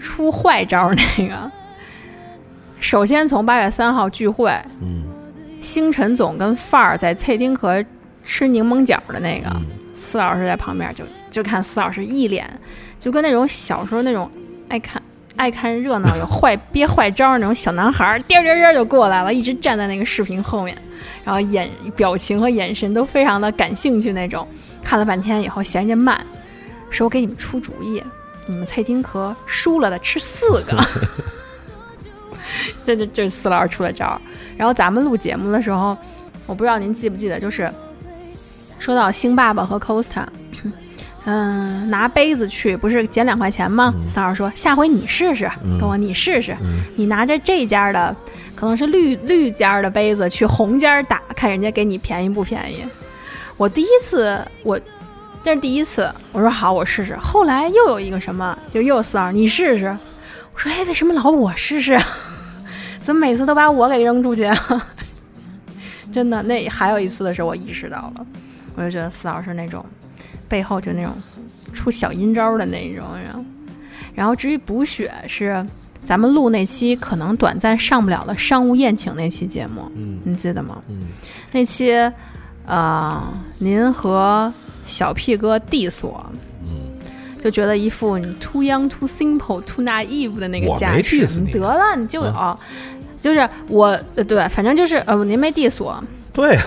出坏招那个。首先从八月三号聚会，嗯星辰总跟范儿在翠丁壳吃柠檬角的那个，嗯司老师在旁边就就看司老师一脸就跟那种小时候那种爱看爱看热闹有坏憋坏招儿那种小男孩儿，颠颠颠就过来了，一直站在那个视频后面，然后眼表情和眼神都非常的感兴趣那种。看了半天以后嫌人家慢，说我给你们出主意，你们蔡丁壳输了的吃四个。这就就是四老师出了招儿。然后咱们录节目的时候，我不知道您记不记得，就是说到星爸爸和 Costa，嗯，拿杯子去不是减两块钱吗？四老师说下回你试试，跟我你试试，你拿着这家的可能是绿绿家的杯子去红家打，看人家给你便宜不便宜。我第一次我。这是第一次，我说好，我试试。后来又有一个什么，就又四老师，你试试。我说，哎，为什么老我试试啊？怎么每次都把我给扔出去啊？真的，那还有一次的时候，我意识到了，我就觉得四老师那种背后就那种出小阴招的那种人。然后至于补血是咱们录那期可能短暂上不了的商务宴请那期节目，嗯你记得吗？嗯，那期，呃，您和小屁哥 diss 我，嗯，就觉得一副你 too young, too simple, too naive 的那个架势。得了，你就有，嗯就是我，呃，对，反正就是呃，您没 diss 我，对。呀，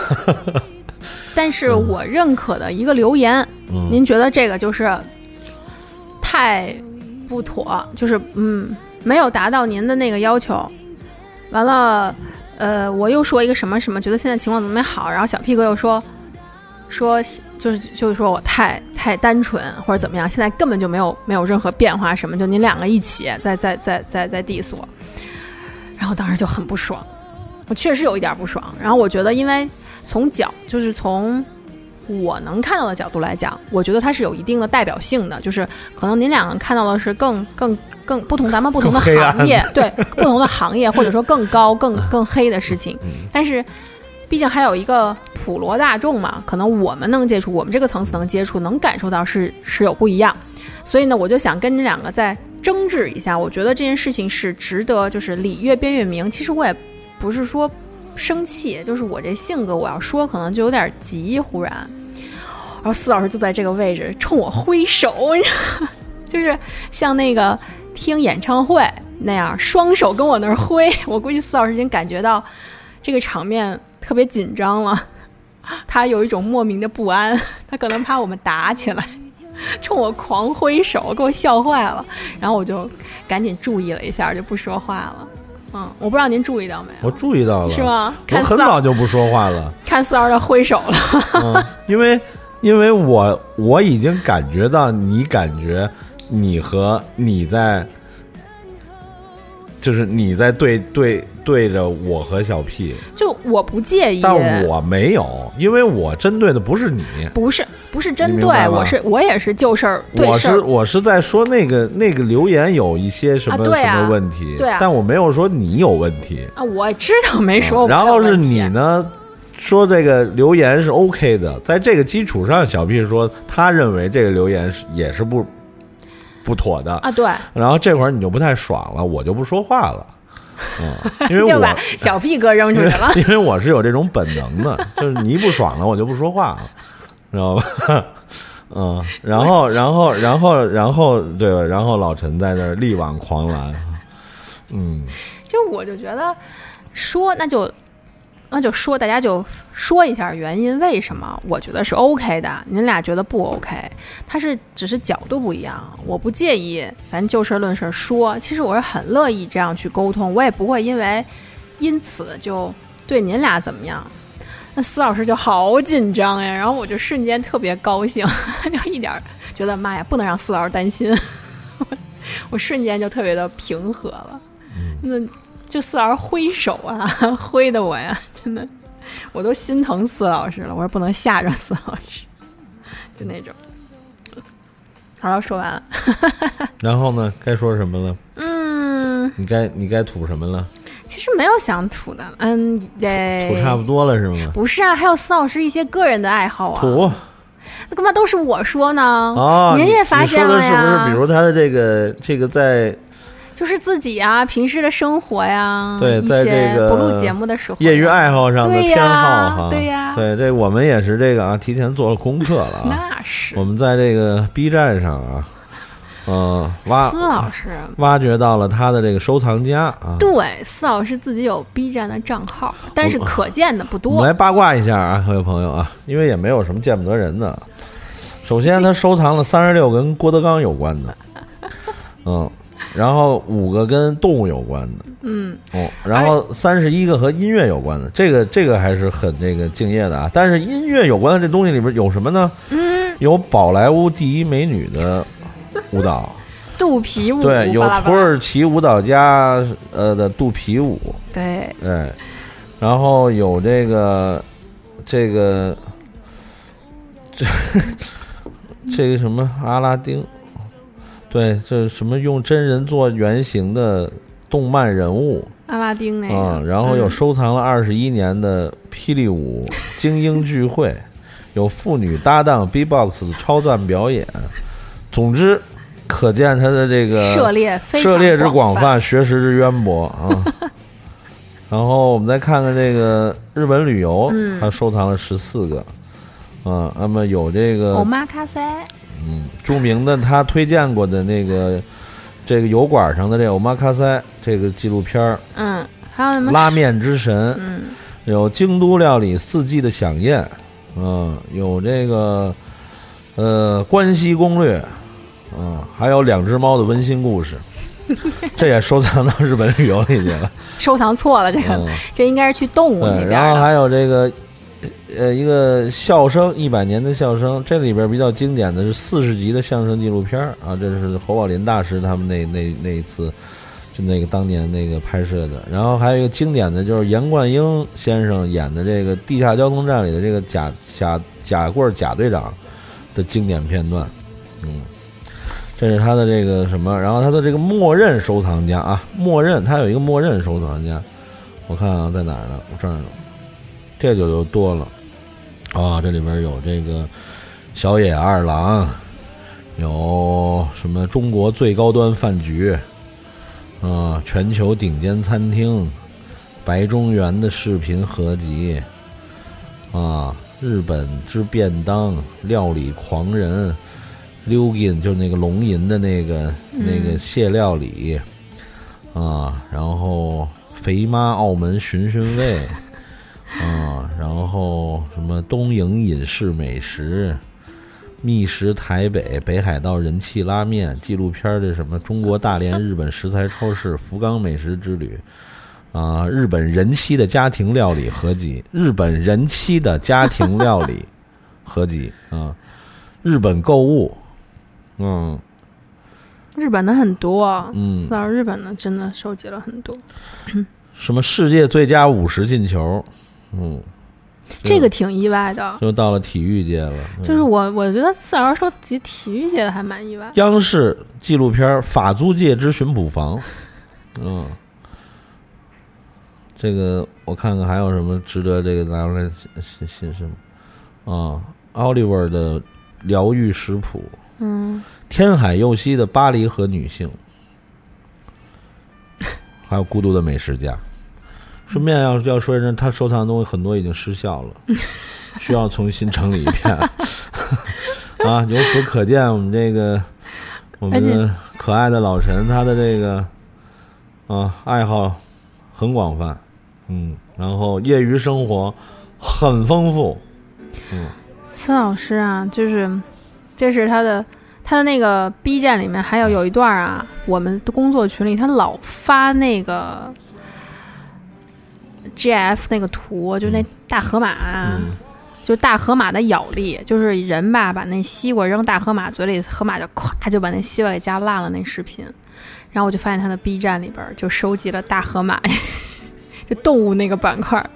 但是我认可的一个留言，嗯。您觉得这个就是太不妥，就是嗯，没有达到您的那个要求。完了，呃，我又说一个什么什么，觉得现在情况怎么没好，然后小屁哥又说说就是就是说我太太单纯或者怎么样，现在根本就没有没有任何变化什么，就您两个一起在在在在在 diss 我，然后当时就很不爽，我确实有一点不爽。然后我觉得，因为从角就是从我能看到的角度来讲，我觉得它是有一定的代表性的，就是可能您两个看到的是更更更不同，咱们不同的行业，对不同的行业，或者说更高、更 更黑的事情，但是。毕竟还有一个普罗大众嘛，可能我们能接触，我们这个层次能接触，能感受到是是有不一样。所以呢，我就想跟你两个再争执一下。我觉得这件事情是值得，就是礼越辩越明。其实我也不是说生气，就是我这性格，我要说可能就有点急，忽然。然后司老师就在这个位置冲我挥手，就是像那个听演唱会那样，双手跟我那儿挥。我估计司老师已经感觉到这个场面特别紧张了，他有一种莫名的不安，他可能怕我们打起来，冲我狂挥手，给我笑坏了。然后我就赶紧注意了一下，就不说话了。嗯，我不知道您注意到没有？我注意到了，是？吗？我很早就不说话了，看四儿的挥手了。嗯，因为因为我我已经感觉到你感觉你和你在，就是你在对对对着我和小 P，就我不介意，但我没有，因为我针对的不是你，不是不是针对，我是我也是就事儿对我是事儿。我是在说那个那个留言有一些什么、啊啊什么问题，对啊。但我没有说你有问题。啊，我知道没说然后是你呢，说这个留言是 OK 的，在这个基础上，小 P 说他认为这个留言是也是不不妥的，啊，对，然后这会儿你就不太爽了，我就不说话了，嗯，因为我就把小屁哥扔出去了。因为我是有这种本能的，就是你一不爽了，我就不说话了，知道吧？嗯，然后，然后，然后，然后，对吧？然后老陈在那儿力挽狂澜，嗯，就我就觉得说那就那就说，大家就说一下原因，为什么我觉得是 OK 的，您俩觉得不 OK，他是只是角度不一样，我不介意，咱就事论事说。其实我是很乐意这样去沟通，我也不会因为因此就对您俩怎么样。那司老师就好紧张呀，然后我就瞬间特别高兴，就一点儿觉得妈呀，不能让司老师担心，我瞬间就特别的平和了。那就四老师挥手啊，挥的我呀，真的，我都心疼四老师了。我说不能吓着四老师，就那种。好了，说完了。然后呢，该说什么了？嗯，你该你该吐什么了？其实没有想吐的，嗯，对，吐差不多了是吗？不是啊，还有四老师一些个人的爱好啊。吐那干嘛都是我说呢？啊！您也发现了呀说的是不？是？比如他的这个这个在就是自己啊、平时的生活呀，对在这个不录节目的时候，业余爱好上的偏好哈，对呀对这我们也是这个啊，提前做了功课了啊。那是我们在这个 B 站上啊，嗯、挖司老师。挖掘到了他的这个收藏家啊。对，司老师自己有 B 站的账号，但是可见的不多。我们来八卦一下啊，各位朋友啊，因为也没有什么见不得人的。首先，他收藏了三十六跟郭德纲有关的，嗯，然后五个跟动物有关的，嗯，哦，然后三十一个和音乐有关的，这个这个还是很那个敬业的啊。但是音乐有关的这东西里边有什么呢？嗯，有宝莱坞第一美女的舞蹈，肚皮舞，对，有土耳其舞蹈家呃的肚皮舞，对，对，然后有这个这个这 这个什么阿拉丁，对，这什么用真人做原型的动漫人物，阿拉丁那个，嗯，然后又嗯。收藏了二十一年的霹雳舞精英聚会，有妇女搭档 B-box 的超赞表演。总之，可见他的这个涉猎涉猎之广泛，学识之渊博啊。然后我们再看看这个日本旅游，嗯。他收藏了十四个，嗯，那么有这个欧玛卡塞，嗯，著名的他推荐过的那个这个油管上的这个 omakase 这个纪录片儿嗯，还有什么拉，面之神，嗯，有京都料理四季的飨宴，嗯，有这个呃关西攻略，嗯，还有两只猫的温馨故事，这也收藏到日本旅游里去了。收藏错了，这个、嗯，这应该是去动物那对，边。然后还有这个。呃，一个笑声，一百年的笑声，这里边比较经典的是四十集的相声纪录片啊，这是侯宝林大师他们那那那一次，就那个当年那个拍摄的。然后还有一个经典的就是严冠英先生演的这个地下交通站里的这个贾贾贾贵儿贾队长的经典片段，嗯，这是他的这个什么，然后他的这个默认收藏家啊，默认他有一个默认收藏家，我看啊在哪儿呢？我这儿呢，这就就多了。啊，这里边有这个小野二郎，有什么中国最高端饭局，啊，全球顶尖餐厅，白中原的视频合集，啊，日本之便当，料理狂人，溜金就是那个龙吟的那个、那个蟹料理，啊，然后肥妈澳门寻寻味。啊，然后什么东瀛饮食美食，觅食台北北海道人气拉面纪录片儿的什么中国大连日本食材超市福冈美食之旅，啊，日本人妻的家庭料理合集，日本人妻的家庭料理合集。啊，日本购物，嗯。日本的很多，嗯四儿日本的真的收集了很多，什么世界最佳五十进球，嗯，这个挺意外的。就到了体育界了，嗯就是我，我觉得四儿收集体育界的还蛮意外。央视纪录片《法租界之巡捕房》，嗯，这个我看看还有什么值得这个拿出来信信是吗？啊，奥利弗的疗愈食谱，嗯，天海佑希的巴黎和女性，还有孤独的美食家。顺便要要说一声，他收藏的东西很多已经失效了，需要重新整理一遍。啊，由此可见，我们这个我们的可爱的老陈，他的这个啊爱好很广泛，嗯，然后业余生活很丰富，嗯。孙老师啊，就是这是他的他的那个 B 站里面还有有一段啊，我们的工作群里他老发那个 GF 那个图，就是那大河马啊。嗯就大河马的咬力，就是人吧，把那西瓜扔大河马嘴里，河马就咵就把那西瓜给夹烂了那视频。然后我就发现他的 B 站里边儿就收集了大河马，就动物那个板块儿，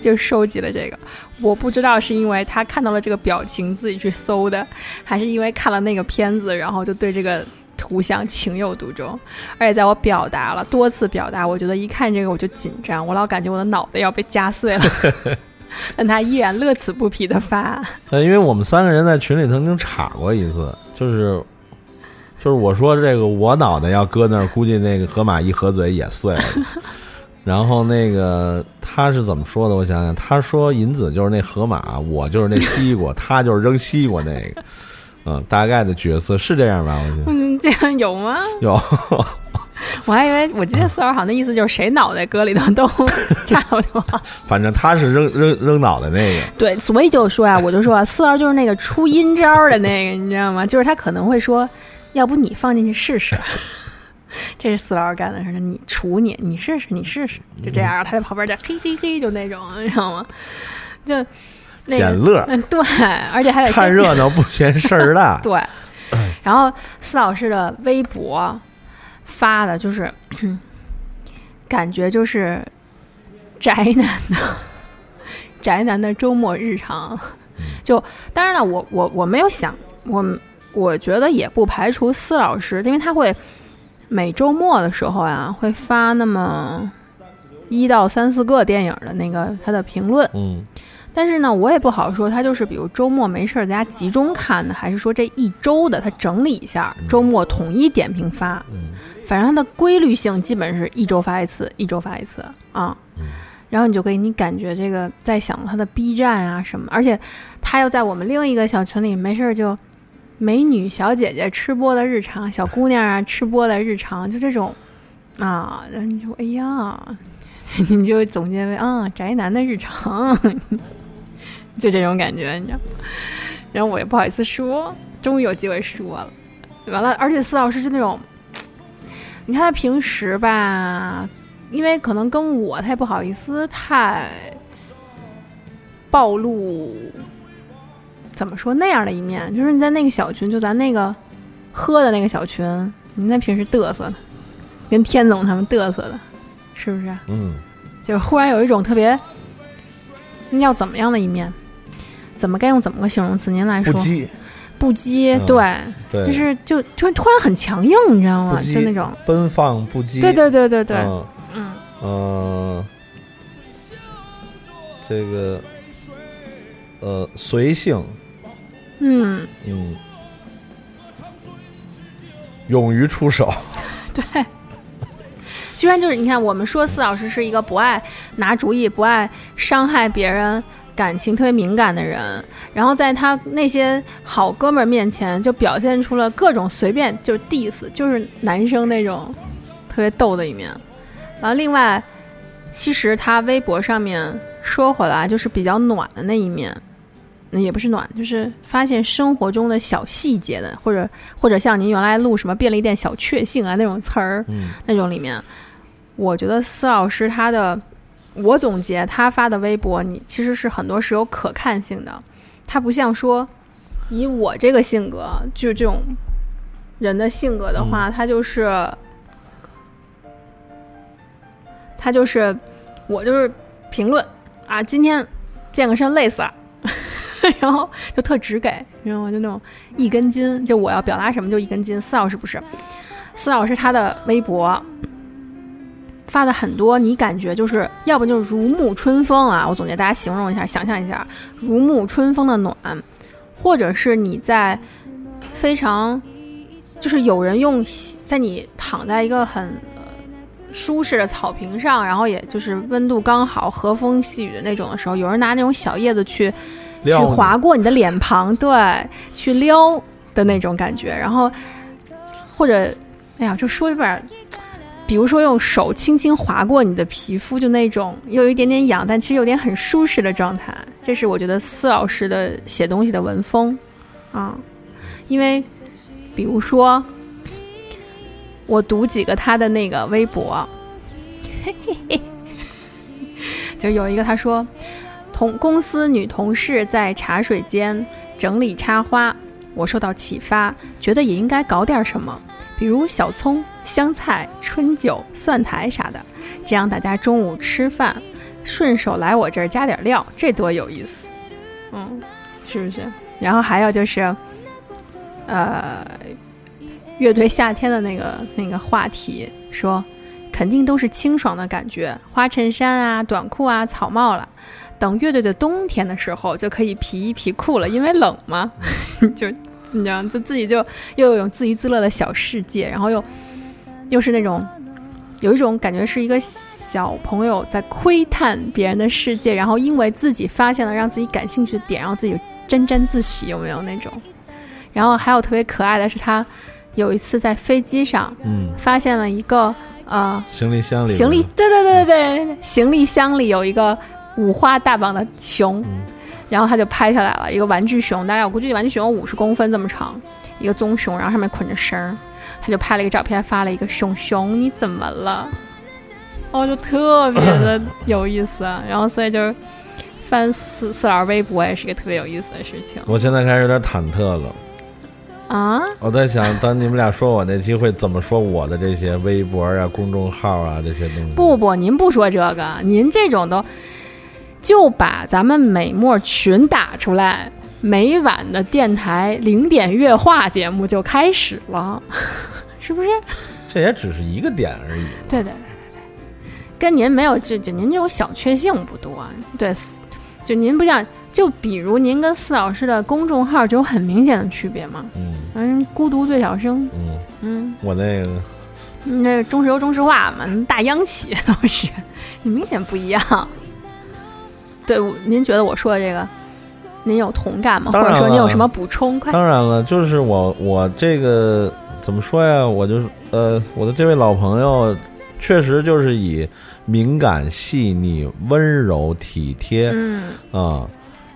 就收集了这个。我不知道是因为他看到了这个表情自己去搜的，还是因为看了那个片子，然后就对这个图像情有独钟。而且在我表达了多次表达，我觉得一看这个我就紧张，我老感觉我的脑袋要被夹碎了。但他依然乐此不疲的发，呃，因为我们三个人在群里曾经吵过一次，就是就是我说这个我脑袋要搁那儿，估计那个河马一合嘴也碎了。然后那个他是怎么说的？我想想，他说银子就是那河马，我就是那西瓜，他就是扔西瓜那个。嗯，大概的角色是这样吧？我觉得 嗯，这样有吗？有。我还以为我记得四号好像的意思就是谁脑袋搁里头都 差不多。反正他是扔扔扔脑袋那个。对，所以就说啊，我就说啊，四号就是那个出阴招的那个，你知道吗？就是他可能会说，要不你放进去试试。这是四老干的事儿，你杵你，你试试，你试试，就这样。他在旁边就嘿嘿嘿，就那种，你知道吗？就那个，捡乐，嗯，对，而且还得看。热闹不嫌事儿大 对，然后司老师的微博发的就是感觉就是宅男的宅男的周末日常。就当然了，我我我没有想，我我觉得也不排除司老师，因为他会每周末的时候呀，会发那么一到三四个电影的那个他的评论。嗯但是呢，我也不好说，他就是比如周末没事儿在家集中看的，还是说这一周的他整理一下，周末统一点评发。嗯反正它的规律性基本是一周发一次，一周发一次啊。然后你就给你感觉这个在想他的 B 站啊什么，而且他又在我们另一个小群里没事儿就美女小姐姐吃播的日常，小姑娘啊 吃播的日常，就这种啊，然后你就哎呀，你就总结为啊宅男的日常，就这种感觉，你知道。然后我也不好意思说，终于有机会说了。完了，而且四老师是那种，你看他平时吧，因为可能跟我他也不好意思太暴露，怎么说那样的一面，就是你在那个小群，就咱那个喝的那个小群，你那平时嘚瑟的，跟天总他们嘚瑟的，是不是？嗯就是忽然有一种特别，那要怎么样的一面？怎么该用怎么个形容词？您来说，不羁，不羁，嗯对，对，就是就突然突然很强硬，你知道吗？就那种，奔放不羁，对对对对对，嗯。嗯。呃，这个呃随性，嗯，嗯，勇于出手，对。居然就是你看，我们说四老师是一个不爱拿主意、不爱伤害别人感情、特别敏感的人，然后在他那些好哥们儿面前，就表现出了各种随便就是 diss，就是男生那种特别逗的一面。然后另外，其实他微博上面说回来就是比较暖的那一面，也不是暖，就是发现生活中的小细节的，或者或者像您原来录什么便利店小确幸啊那种词儿，那种里面，我觉得司老师他的，我总结他发的微博，你其实是很多是有可看性的，他不像说以我这个性格，就是这种人的性格的话，他就是他就是我就是评论啊，今天健个身累死了。然后就特直给，你知道吗就那种一根筋，就我要表达什么就一根筋。四老师不是，四老师他的微博发的很多，你感觉就是要不就是如沐春风啊，我总结大家形容一下，想象一下如沐春风的暖，或者是你在非常就是有人用在你躺在一个很舒适的草坪上，然后也就是温度刚好，和风细雨的那种的时候，有人拿那种小叶子去。去划过你的脸庞，对，去撩的那种感觉，然后或者，哎呀，就说有点，比如说用手轻轻划过你的皮肤，就那种又有一点点痒，但其实有点很舒适的状态，这是我觉得司老师的写东西的文风啊，因为比如说我读几个他的那个微博，嘿嘿嘿，就有一个他说。同公司女同事在茶水间整理插花，我受到启发，觉得也应该搞点什么，比如小葱、香菜、春韭、蒜苔啥的，这样大家中午吃饭顺手来我这儿加点料，这多有意思，嗯，是不是？然后还有就是，呃，乐队夏天的那个那个话题说，肯定都是清爽的感觉，花衬衫啊、短裤啊、草帽了。等乐队的冬天的时候，就可以皮衣皮裤了，因为冷嘛，就你知道，就自己就又有一种自娱自乐的小世界，然后又又是那种有一种感觉是一个小朋友在窥探别人的世界，然后因为自己发现了让自己感兴趣的点，然后自己沾沾自喜，有没有那种？然后还有特别可爱的是，他有一次在飞机上嗯，发现了一个呃行李箱里行李，对对对对对，行李箱里有一个。五花大绑的熊，嗯然后他就拍下来了一个玩具熊，大概我估计玩具熊有五十公分这么长，一个棕熊，然后上面捆着绳儿，他就拍了一个照片，发了一个熊熊你怎么了？哦，就特别的有意思，啊 然后所以就是翻四四老师微博也是一个特别有意思的事情我现在开始有点忐忑了。啊。我在想，当你们俩说我那期会怎么说我的这些微博啊、公众号啊这些东西？不不，您不说这个，您这种都就把咱们美墨群打出来，每晚的电台零点乐话节目就开始了，是不是？这也只是一个点而已。对对对对。对，跟您没有就就您这种小确幸不多，对，就您不像，就比如您跟四老师的公众号就有很明显的区别嘛，嗯。嗯，孤独最小声，嗯，嗯，我那个。那中石油中石化嘛，大央企都是，你明显不一样。对，我您觉得我说的这个，您有同感吗？或者说您有什么补充？快，当然了，就是我我这个怎么说呀？我就是呃，我的这位老朋友，确实就是以敏感、细腻、温柔、体贴嗯啊、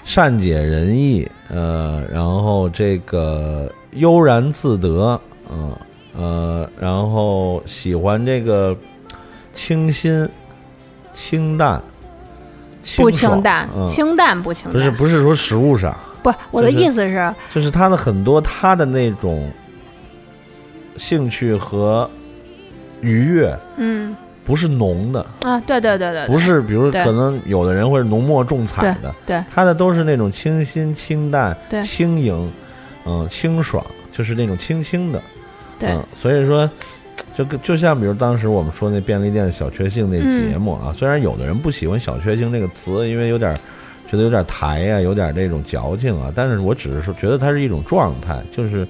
善解人意，呃，然后这个悠然自得，嗯呃然后喜欢这个清新、清淡、不清淡，嗯、清淡不清淡，不是不是说食物上。不我的意思是，就是他的很多他的那种兴趣和愉悦，嗯。不是浓的，啊，对对对对，不是比如可能有的人会浓墨重彩的，对。他的都是那种清新清淡、对。轻盈，嗯，清爽，就是那种轻轻的，对。嗯，所以说。就跟就像比如当时我们说那便利店小确幸那嗯。节目啊，虽然有的人不喜欢“小确幸”这个词，因为有点觉得有点抬呀、有点这种矫情啊，但是我只是说觉得它是一种状态，就是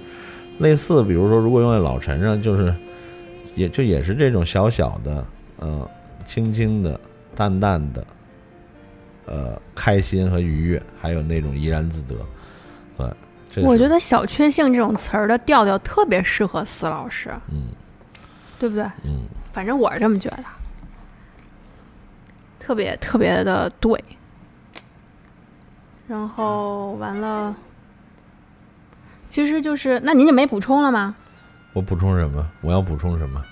类似，比如说如果用在老陈上，就是也就也是这种小小的，呃，轻轻的、淡淡的，呃，开心和愉悦，还有那种怡然自得，对，我觉得“小确幸”这种词儿的调调特别适合司老师，嗯对不对？嗯反正我是这么觉得，特别特别的对。然后完了，其实就是那您就没补充了吗？我补充什么？我要补充什么？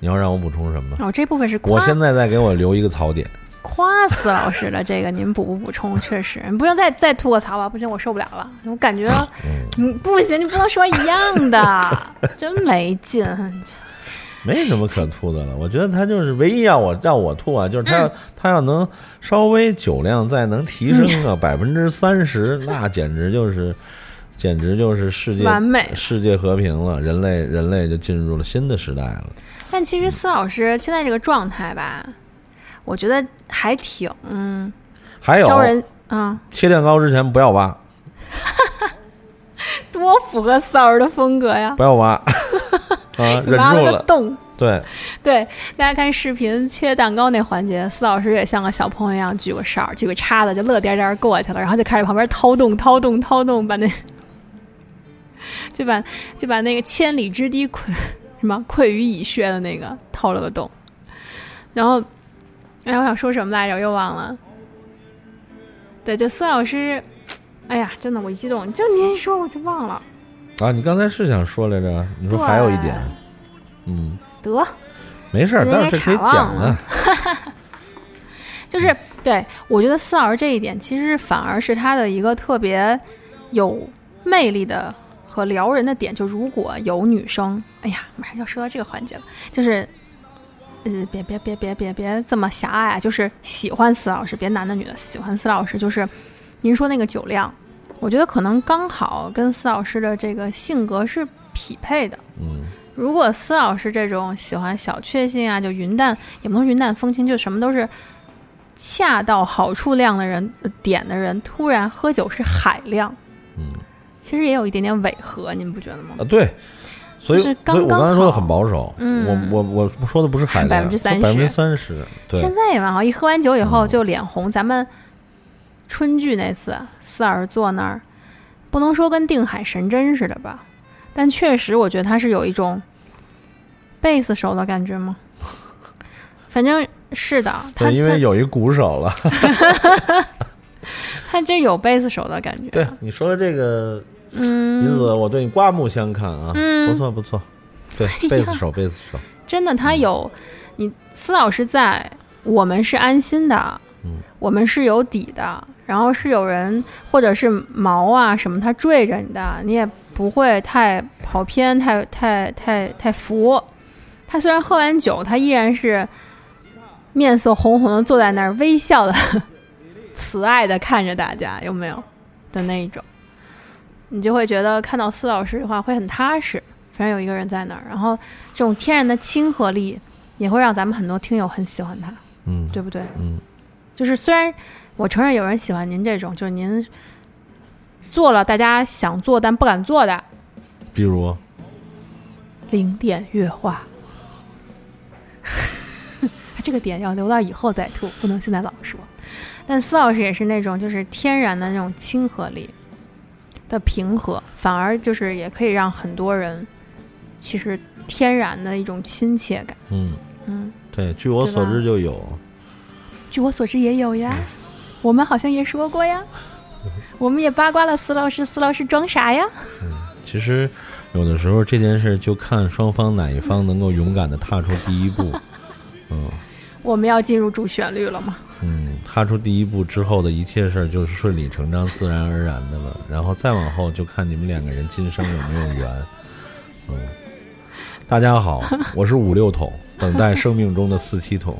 你要让我补充什么？哦，这部分是夸我现在再给我留一个槽点，夸死老师了这个，您补不补充？确实，你不用再再吐个槽吧，不行，我受不了了。我感觉，嗯，嗯，不行，你不能说一样的，真没劲。没什么可吐的了。我觉得他就是唯一让我让我吐啊，就是他嗯。要、他要能稍微酒量再能提升个百分之三十，那简直就是简直就是世界完美。世界和平了，人类人类就进入了新的时代了。但其实司老师现在这个状态吧，我觉得还挺嗯还有？招人啊、切蛋糕之前不要挖，多符合司老师的风格呀！不要挖啊，忍挖了个住了。洞。对，对，大家看视频切蛋糕那环节，司老师也像个小朋友一样举个勺、举个叉子，就乐颠颠过去了，然后就开始旁边掏洞、掏洞、掏洞，把那就把就把那个千里之堤溃什么溃于蚁穴的那个掏了个洞，然后哎，我想说什么来着，我又忘了。对，就司老师，哎呀，真的我一激动，就您一说我就忘了。啊，你刚才是想说来着？你说还有一点，嗯，得，没事儿，人家待会儿这可以讲的忘了。就是对我觉得司老师这一点，其实反而是他的一个特别有魅力的和撩人的点。就如果有女生，哎呀，马上要说到这个环节了，就是。呃，别别别别别别这么狭隘啊！就是喜欢司老师，别男的女的，喜欢司老师，就是您说那个酒量，我觉得可能刚好跟司老师的这个性格是匹配的。嗯如果司老师这种喜欢小确幸啊，就云淡也不能云淡风轻，就什么都是恰到好处量的人呃点的人，突然喝酒是海量，嗯其实也有一点点违和，您不觉得吗？啊，对。所以，就是刚所以我刚刚才说的很保守，嗯我我我说的不是海量，百分之三十百分之三十，对，现在也蛮好，一喝完酒以后嗯就脸红。咱们春剧那次，四儿坐那儿，不能说跟定海神针似的吧，但确实我觉得他是有一种贝斯手的感觉吗？反正是的，他对，因为有一鼓手了。他这有贝斯手的感觉。对，你说的这个嗯，银子，我对你刮目相看啊，嗯不错不错，对，贝斯手贝斯手，真的，他有你司老师在，我们是安心的，嗯我们是有底的，然后是有人或者是毛啊什么，他坠着你的，你也不会太跑偏，太太太太浮。他虽然喝完酒，他依然是面色红红的坐在那儿，微笑的、慈爱的看着大家，有没有的那一种？你就会觉得看到司老师的话会很踏实。反正有一个人在那儿，然后这种天然的亲和力也会让咱们很多听友很喜欢他，嗯，对不对？嗯，就是虽然我承认有人喜欢您这种，就是您做了大家想做但不敢做的比如零点乐化，这个点要留到以后再吐，不能现在老说。但司老师也是那种就是天然的那种亲和力的平和，反而就是也可以让很多人其实天然的一种亲切感。嗯，嗯，对，据我所知就有，据我所知也有呀，我们好像也说过呀，我们也八卦了司老师，司老师装啥呀。嗯其实有的时候这件事就看双方哪一方能够勇敢的踏出第一步。嗯我们要进入主旋律了吗？嗯，踏出第一步之后的一切事儿就是顺理成章、自然而然的了。然后再往后就看你们两个人今生有没有缘。嗯，大家好，我是五六桶，等待生命中的四七桶。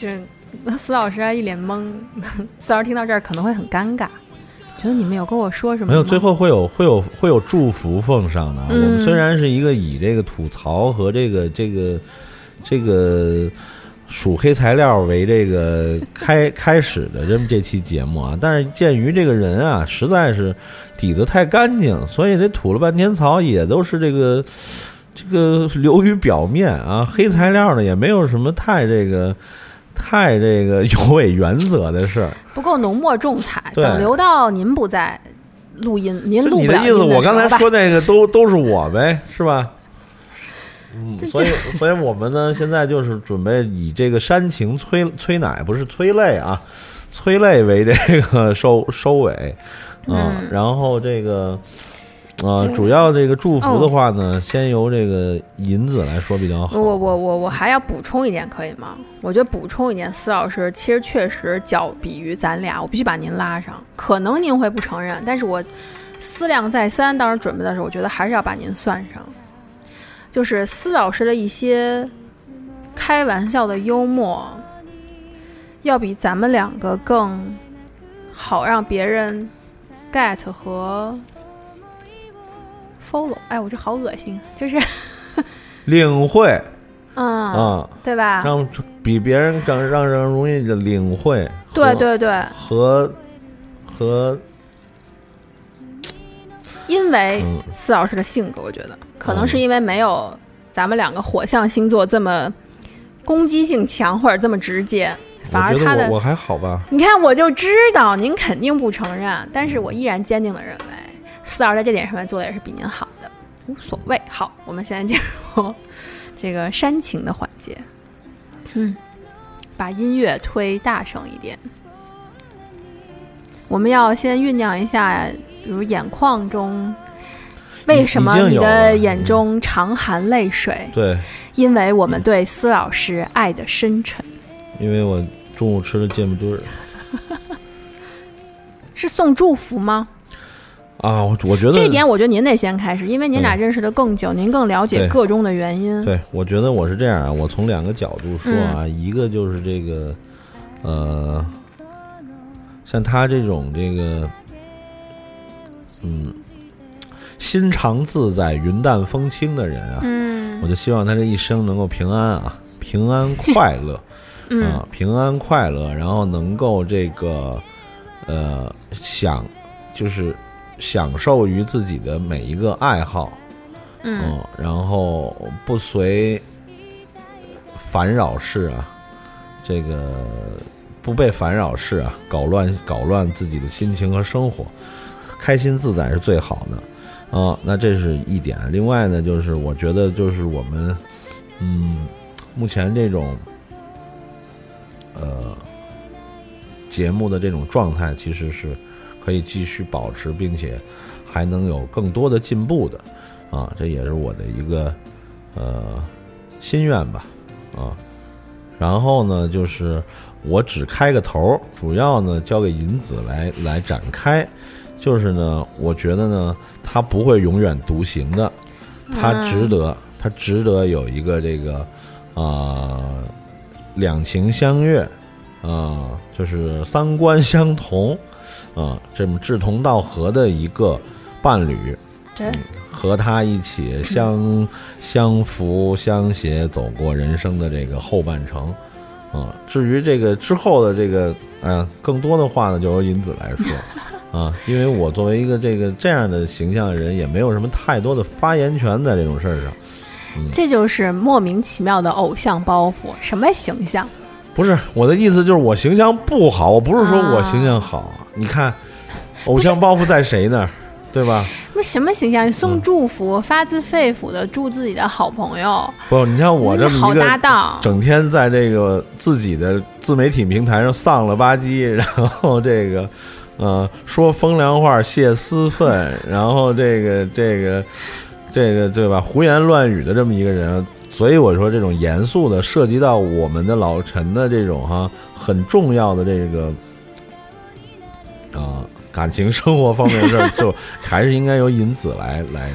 就是司老师还一脸懵，司老师听到这儿可能会很尴尬，觉得你们有跟我说什么？没有，最后会有会有会有祝福奉上的。嗯我们虽然是一个以这个吐槽和这个这个这个数黑材料为这个开开始的这么这期节目啊，但是鉴于这个人啊实在是底子太干净，所以这吐了半天槽也都是这个这个流于表面啊，黑材料呢也没有什么太这个。太这个有违原则的事儿，不够浓墨重彩，等留到您不在录音，您就录你的意思，我刚才说那个都都是我呗，是吧？嗯，所以所以我们呢，现在就是准备以这个煽情催催奶，不是催泪啊，催泪为这个收收尾，啊嗯然后这个呃，主要这个祝福的话呢，先由这个银子来说比较好。我我我我还要补充一点，可以吗？我觉得补充一点，司老师其实确实较比于咱俩，我必须把您拉上。可能您会不承认，但是我思量再三，当时准备的时候，我觉得还是要把您算上。就是司老师的一些开玩笑的幽默，要比咱们两个更好让别人 get 和 follow。哎，我这好恶心，就是 领会嗯，啊，对吧？让比别人更让人容易的领会，对对对，和和因为嗯司老师的性格，我觉得可能是因为没有咱们两个火象星座这么攻击性强或者这么直接，反而他的我还好吧。你看我就知道您肯定不承认，但是我依然坚定的认为司老师在这点上面做的也是比您好的，无所谓。好，我们现在进入这个煽情的环节，嗯，把音乐推大声一点。我们要先酝酿一下，比如眼眶中，为什么你的眼中常含泪水？对，因为我们对司老师爱的深沉。因为我中午吃了芥末墩儿 是送祝福吗？啊，我我觉得这一点我觉得您得先开始，因为您俩认识的更久，您更了解对个中的原因。对，我觉得我是这样啊，我从两个角度说啊，嗯一个就是这个，呃，像他这种这个，嗯，心常自在、云淡风轻的人啊，嗯我就希望他这一生能够平安啊，平安 快乐。嗯啊，平安快乐，然后能够这个呃想，就是享受于自己的每一个爱好，嗯嗯，然后不随烦扰事啊，这个不被烦扰事啊搞乱搞乱自己的心情和生活，开心自在是最好的啊。那这是一点，另外呢，就是我觉得就是我们嗯，目前这种呃节目的这种状态，其实是可以继续保持，并且还能有更多的进步的啊，这也是我的一个呃心愿吧啊。然后呢，就是我只开个头，主要呢交给银子来来展开。就是呢，我觉得呢，他不会永远独行的，他值得，他值得有一个这个啊、两情相悦啊、就是三观相同啊、这么志同道合的一个伴侣。对，和他一起相 相扶相携走过人生的这个后半程。啊，至于这个之后的这个，嗯、更多的话呢，就由银子来说。啊，因为我作为一个这个这样的形象的人，也没有什么太多的发言权在这种事儿上。这就是莫名其妙的偶像包袱。什么形象？不是我的意思，就是我形象不好，我不是说我形象好。你看，偶像包袱在谁那儿，对吧？那什么形象？你送祝福，发自肺腑的祝自己的好朋友，不，你像我这么好一个搭档。整天在这个自己的自媒体平台上丧了吧唧，然后这个，呃，说风凉话泄私愤，然后这个这个这个对吧，胡言乱语的这么一个人，所以我说这种严肃的，涉及到我们的老陈的这种哈很重要的这个，啊、感情生活方面的事儿，就 还是应该由银子来来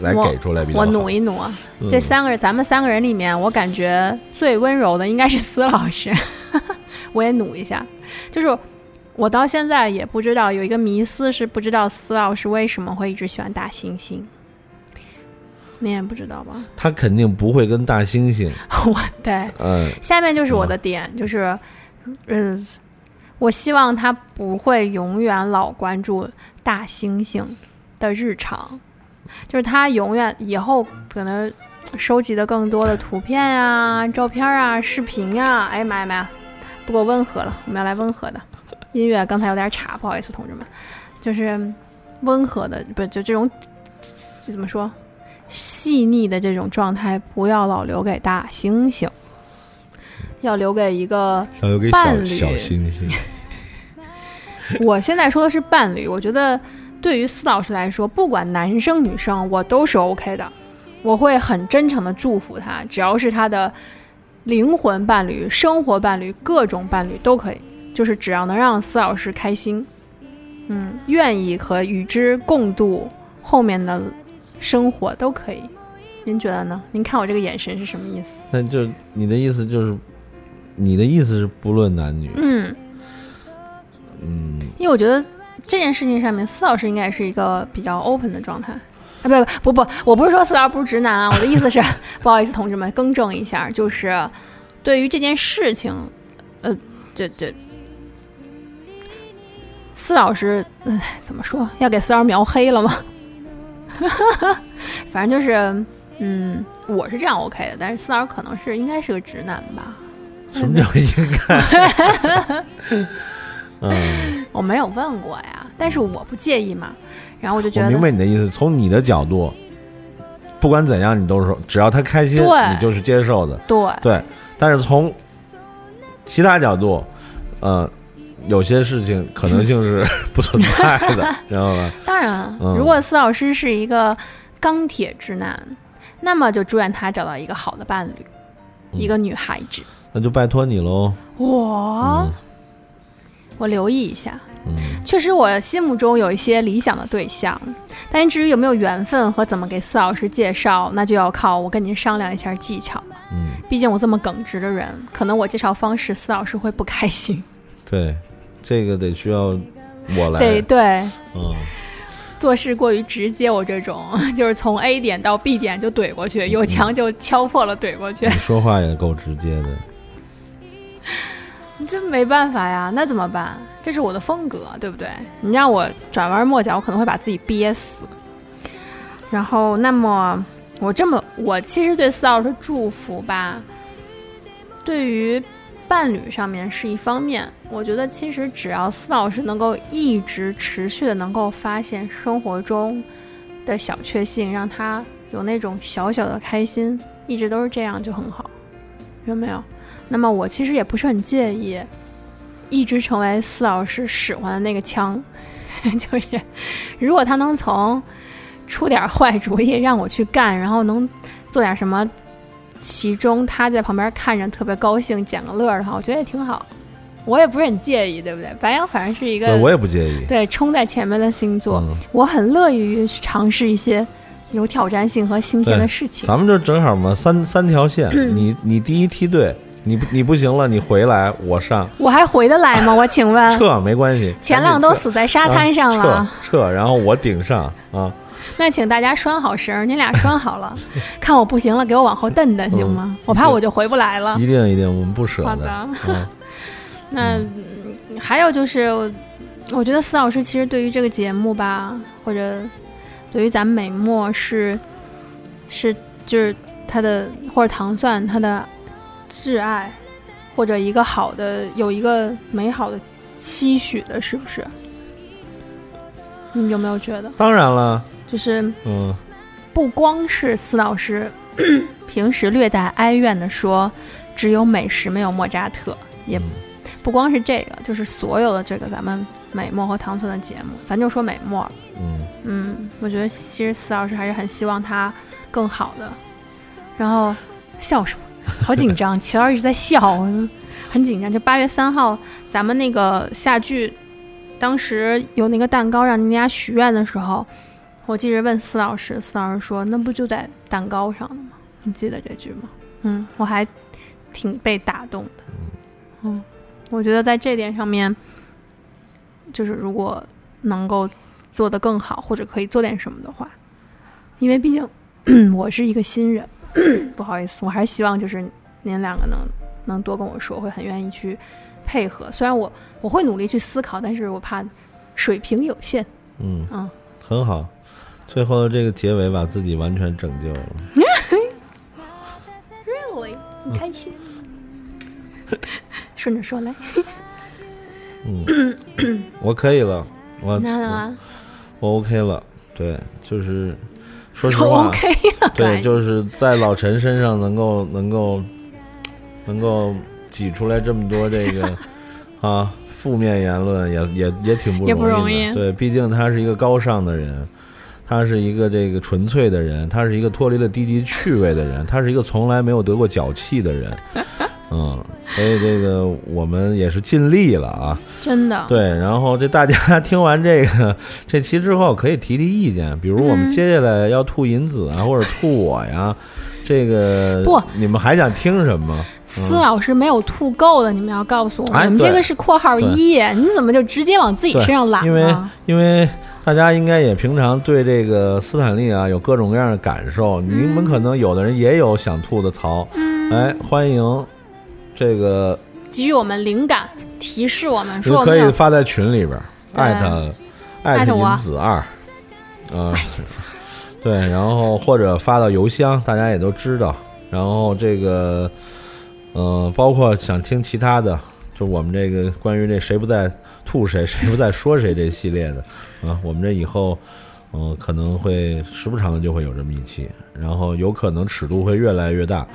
来来给出来比较好。我努一努啊！嗯这三个人，咱们三个人里面，我感觉最温柔的应该是司老师，我也努一下。就是我到现在也不知道有一个迷思是不知道司老师为什么会一直喜欢大猩猩，你也不知道吧？他肯定不会跟大猩猩，我对，嗯、下面就是我的点，就是嗯，我希望他不会永远老关注大猩猩的日常，就是他永远以后可能收集的更多的图片啊、照片啊、视频啊。哎呀妈呀妈呀，不够温和了，我们要来温和的音乐。刚才有点岔，不好意思，同志们，就是温和的，不就这种怎么说？细腻的这种状态，不要老留给大猩猩，要留给一个伴侣小小星星。我现在说的是伴侣，我觉得对于司老师来说，不管男生女生，我都是 OK 的，我会很真诚的祝福他，只要是他的灵魂伴侣、生活伴侣、各种伴侣都可以，就是只要能让司老师开心，嗯，愿意和与之共度后面的生活都可以。您觉得呢？您看我这个眼神是什么意思？那就你的意思就是，你的意思是不论男女，嗯，嗯，因为我觉得这件事情上面，司老师应该是一个比较 open 的状态。啊，不不不不，我不是说四老师不是直男啊，我的意思是，不好意思，同志们，更正一下，就是对于这件事情，呃，这这，四老师，唉，怎么说？要给四老师描黑了吗？反正就是，嗯，我是这样 OK 的，但是四老师可能是应该是个直男吧。什么叫应该？嗯，我没有问过呀，但是我不介意嘛。然后我就觉我得，明白你的意思。从你的角度，不管怎样，你都是说，只要他开心，你就是接受的。对，对，但是从其他角度，呃，有些事情可能性是不存在的，知道吧？当然，嗯如果司老师是一个钢铁直男，那么就祝愿他找到一个好的伴侣，嗯一个女孩子。那就拜托你喽。我、嗯我留意一下。嗯，确实，我心目中有一些理想的对象，但至于有没有缘分和怎么给四老师介绍，那就要靠我跟您商量一下技巧了。嗯，毕竟我这么耿直的人，可能我介绍方式四老师会不开心。对，这个得需要我来。对对，嗯，做事过于直接，我这种 就是从 A 点到 B 点就怼过去，有墙就敲破了怼过去你，说话也够直接的。你这没办法呀，那怎么办？这是我的风格，对不对？你让我转弯抹角，我可能会把自己憋死。然后，那么我这么，我其实对四老师的祝福吧，对于伴侣上面是一方面，我觉得其实只要四老师能够一直持续的能够发现生活中的小确幸，让他有那种小小的开心，一直都是这样就很好，有没有？那么我其实也不是很介意，一直成为四老师使唤的那个枪，就是如果他能从出点坏主意让我去干，然后能做点什么，其中他在旁边看着特别高兴、捡个乐儿的话，我觉得也挺好。我也不是很介意，对不对？白羊反正是一个，我也不介意。对冲在前面的星座，嗯，我很乐于去尝试一些有挑战性和新鲜的事情。咱们就正好嘛，三三条线，嗯 你你第一梯队，你不你不行了，你回来，我上，我还回得来吗？我请问，撤没关系，前浪都死在沙滩上啊了。撤撤，然后我顶上啊，那请大家拴好绳儿，你俩拴好了，看我不行了，给我往后蹬蹬行吗？我怕我就回不来了。一定一定，我们不舍得好的。嗯那、嗯还有就是，我我觉得司老师其实对于这个节目吧，或者对于咱们美墨是是就是他的或者糖蒜他的挚爱，或者一个好的有一个美好的期许的，是不是？你有没有觉得，当然了，就是嗯不光是司老师 平时略带哀怨的说，只有美食没有莫扎特，也嗯不光是这个，就是所有的这个咱们美墨和唐村的节目，咱就说美墨。嗯嗯，我觉得其实司老师还是很希望他更好的。然后笑什么？好紧张，齐老师一直在笑，很紧张。就八月三号，咱们那个下剧，当时有那个蛋糕让您家许愿的时候，我记着问司老师，司老师说那不就在蛋糕上了吗？你记得这句吗？嗯，我还挺被打动的。嗯，我觉得在这点上面，就是如果能够做得更好，或者可以做点什么的话，因为毕竟 我是一个新人，不好意思，我还是希望就是您两个能能多跟我说，我会很愿意去配合。虽然我我会努力去思考，但是我怕水平有限。嗯嗯，很好。最后的这个结尾把自己完全拯救了。Really，很开心。顺着说来，嗯，我可以了，我那那我 OK 了。对，就是说实话。对，就是在老陈身上能够能够能够挤出来这么多这个 啊负面言论，也也也挺不容易的。对，毕竟他是一个高尚的人，他是一个这个纯粹的人，他是一个脱离了低级趣味的人，他是一个从来没有得过脚气的人。嗯，所以这个我们也是尽力了啊。真的。对，然后这大家 听完这个这期之后，可以提提意见，比如我们嗯接下来要吐银子啊，或者吐我呀，这个不你们还想听什么？司老师没有吐够的，你们要告诉我，哎我们这个是括号一，你怎么就直接往自己身上揽因为？因为大家应该也平常对这个斯坦利啊有各种各样的感受，你们可能有的人也有想吐的槽，嗯哎，欢迎这个给予我们灵感，提示我们说可以发在群里边艾特艾特银子二，嗯，对，然后或者发到邮箱，大家也都知道。然后这个，呃，包括想听其他的，就我们这个关于这谁不在吐谁，谁不在说谁这系列的，啊，我们这以后，嗯、可能会时不常的就会有这么一期，然后有可能尺度会越来越大，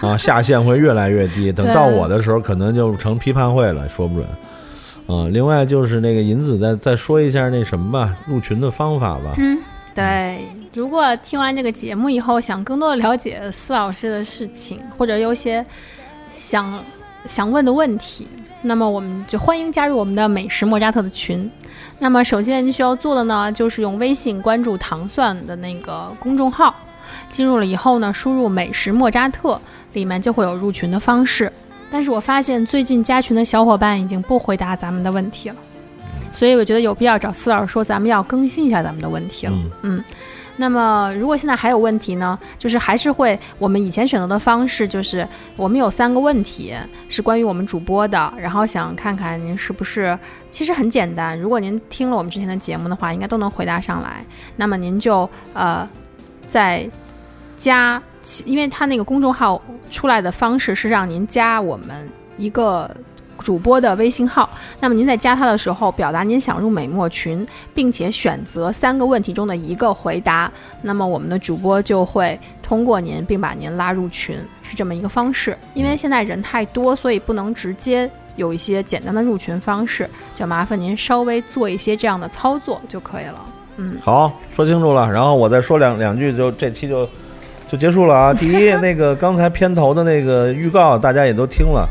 啊，下限会越来越低。等到我的时候，可能就成批判会了，说不准。啊，另外就是那个银子再再说一下那什么吧，入群的方法吧。嗯，对。如果听完这个节目以后，想更多的了解司老师的事情，或者有些想想问的问题，那么我们就欢迎加入我们的美食莫扎特的群。那么首先你需要做的呢，就是用微信关注糖蒜的那个公众号，进入了以后呢，输入“美食莫扎特”，里面就会有入群的方式。但是我发现最近加群的小伙伴已经不回答咱们的问题了，所以我觉得有必要找司老师说，咱们要更新一下咱们的问题了。嗯嗯，那么如果现在还有问题呢，就是还是会我们以前选择的方式，就是我们有三个问题是关于我们主播的，然后想看看您是不是，其实很简单，如果您听了我们之前的节目的话，应该都能回答上来。那么您就呃在加，因为他那个公众号出来的方式是让您加我们一个。主播的微信号，那么您在加他的时候，表达您想入美墨群，并且选择三个问题中的一个回答，那么我们的主播就会通过您，并把您拉入群，是这么一个方式。因为现在人太多，所以不能直接有一些简单的入群方式，就麻烦您稍微做一些这样的操作就可以了。嗯，好，说清楚了，然后我再说两两句，就这期就就结束了啊。第一，那个刚才片头的那个预告，大家也都听了。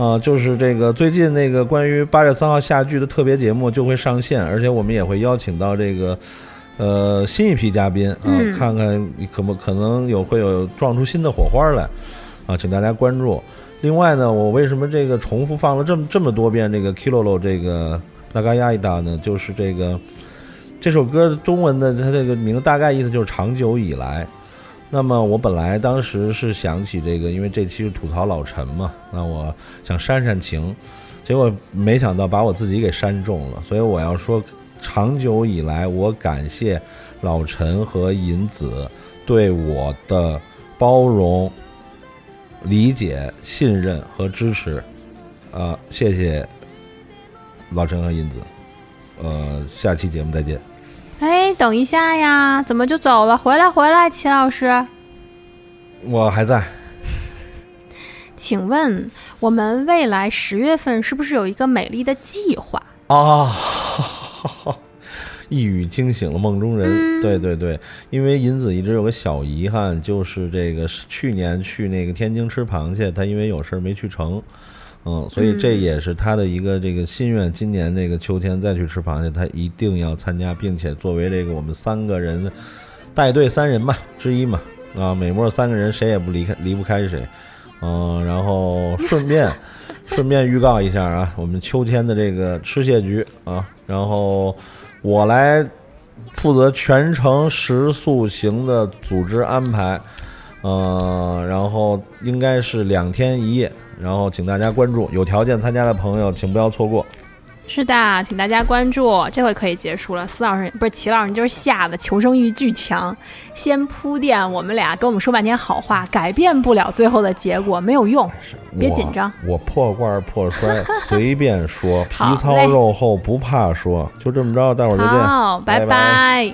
啊、就是这个最近那个关于八月三号下剧的特别节目就会上线，而且我们也会邀请到这个呃新一批嘉宾啊，嗯看看可不可能有会有撞出新的火花来啊，请大家关注。另外呢，我为什么这个重复放了这么这么多遍这个 Kilolo 这个那嘎亚伊达呢？就是这个这首歌中文的它这个名字大概意思就是长久以来。那么我本来当时是想起这个，因为这期是吐槽老陈嘛，那我想煽煽情，结果没想到把我自己给煽中了。所以我要说，长久以来我感谢老陈和银子对我的包容、理解、信任和支持。啊，谢谢老陈和银子。呃，下期节目再见。哎，等一下呀，怎么就走了？回来，回来，齐老师，我还在。请问我们未来十月份是不是有一个美丽的计划？啊，一语惊醒了梦中人。嗯对对对，因为银子一直有个小遗憾，就是这个去年去那个天津吃螃蟹，他因为有事儿没去成。嗯，所以这也是他的一个这个心愿。今年这个秋天再去吃螃蟹，他一定要参加，并且作为这个我们三个人带队三人嘛之一嘛啊，美墨三个人谁也不离开离不开谁。嗯，然后顺便顺便预告一下啊，我们秋天的这个吃蟹局啊，然后我来负责全程食宿行的组织安排，呃，然后应该是两天一夜，然后请大家关注，有条件参加的朋友请不要错过。是的，请大家关注，这回可以结束了。司老师不是齐老师，你就是吓得求生欲巨强，先铺垫我们俩跟我们说半天好话，改变不了最后的结果，没有用。别紧张我，我破罐破摔，随便说，皮糙肉厚不怕说，就这么着，待会儿再见，好，拜拜拜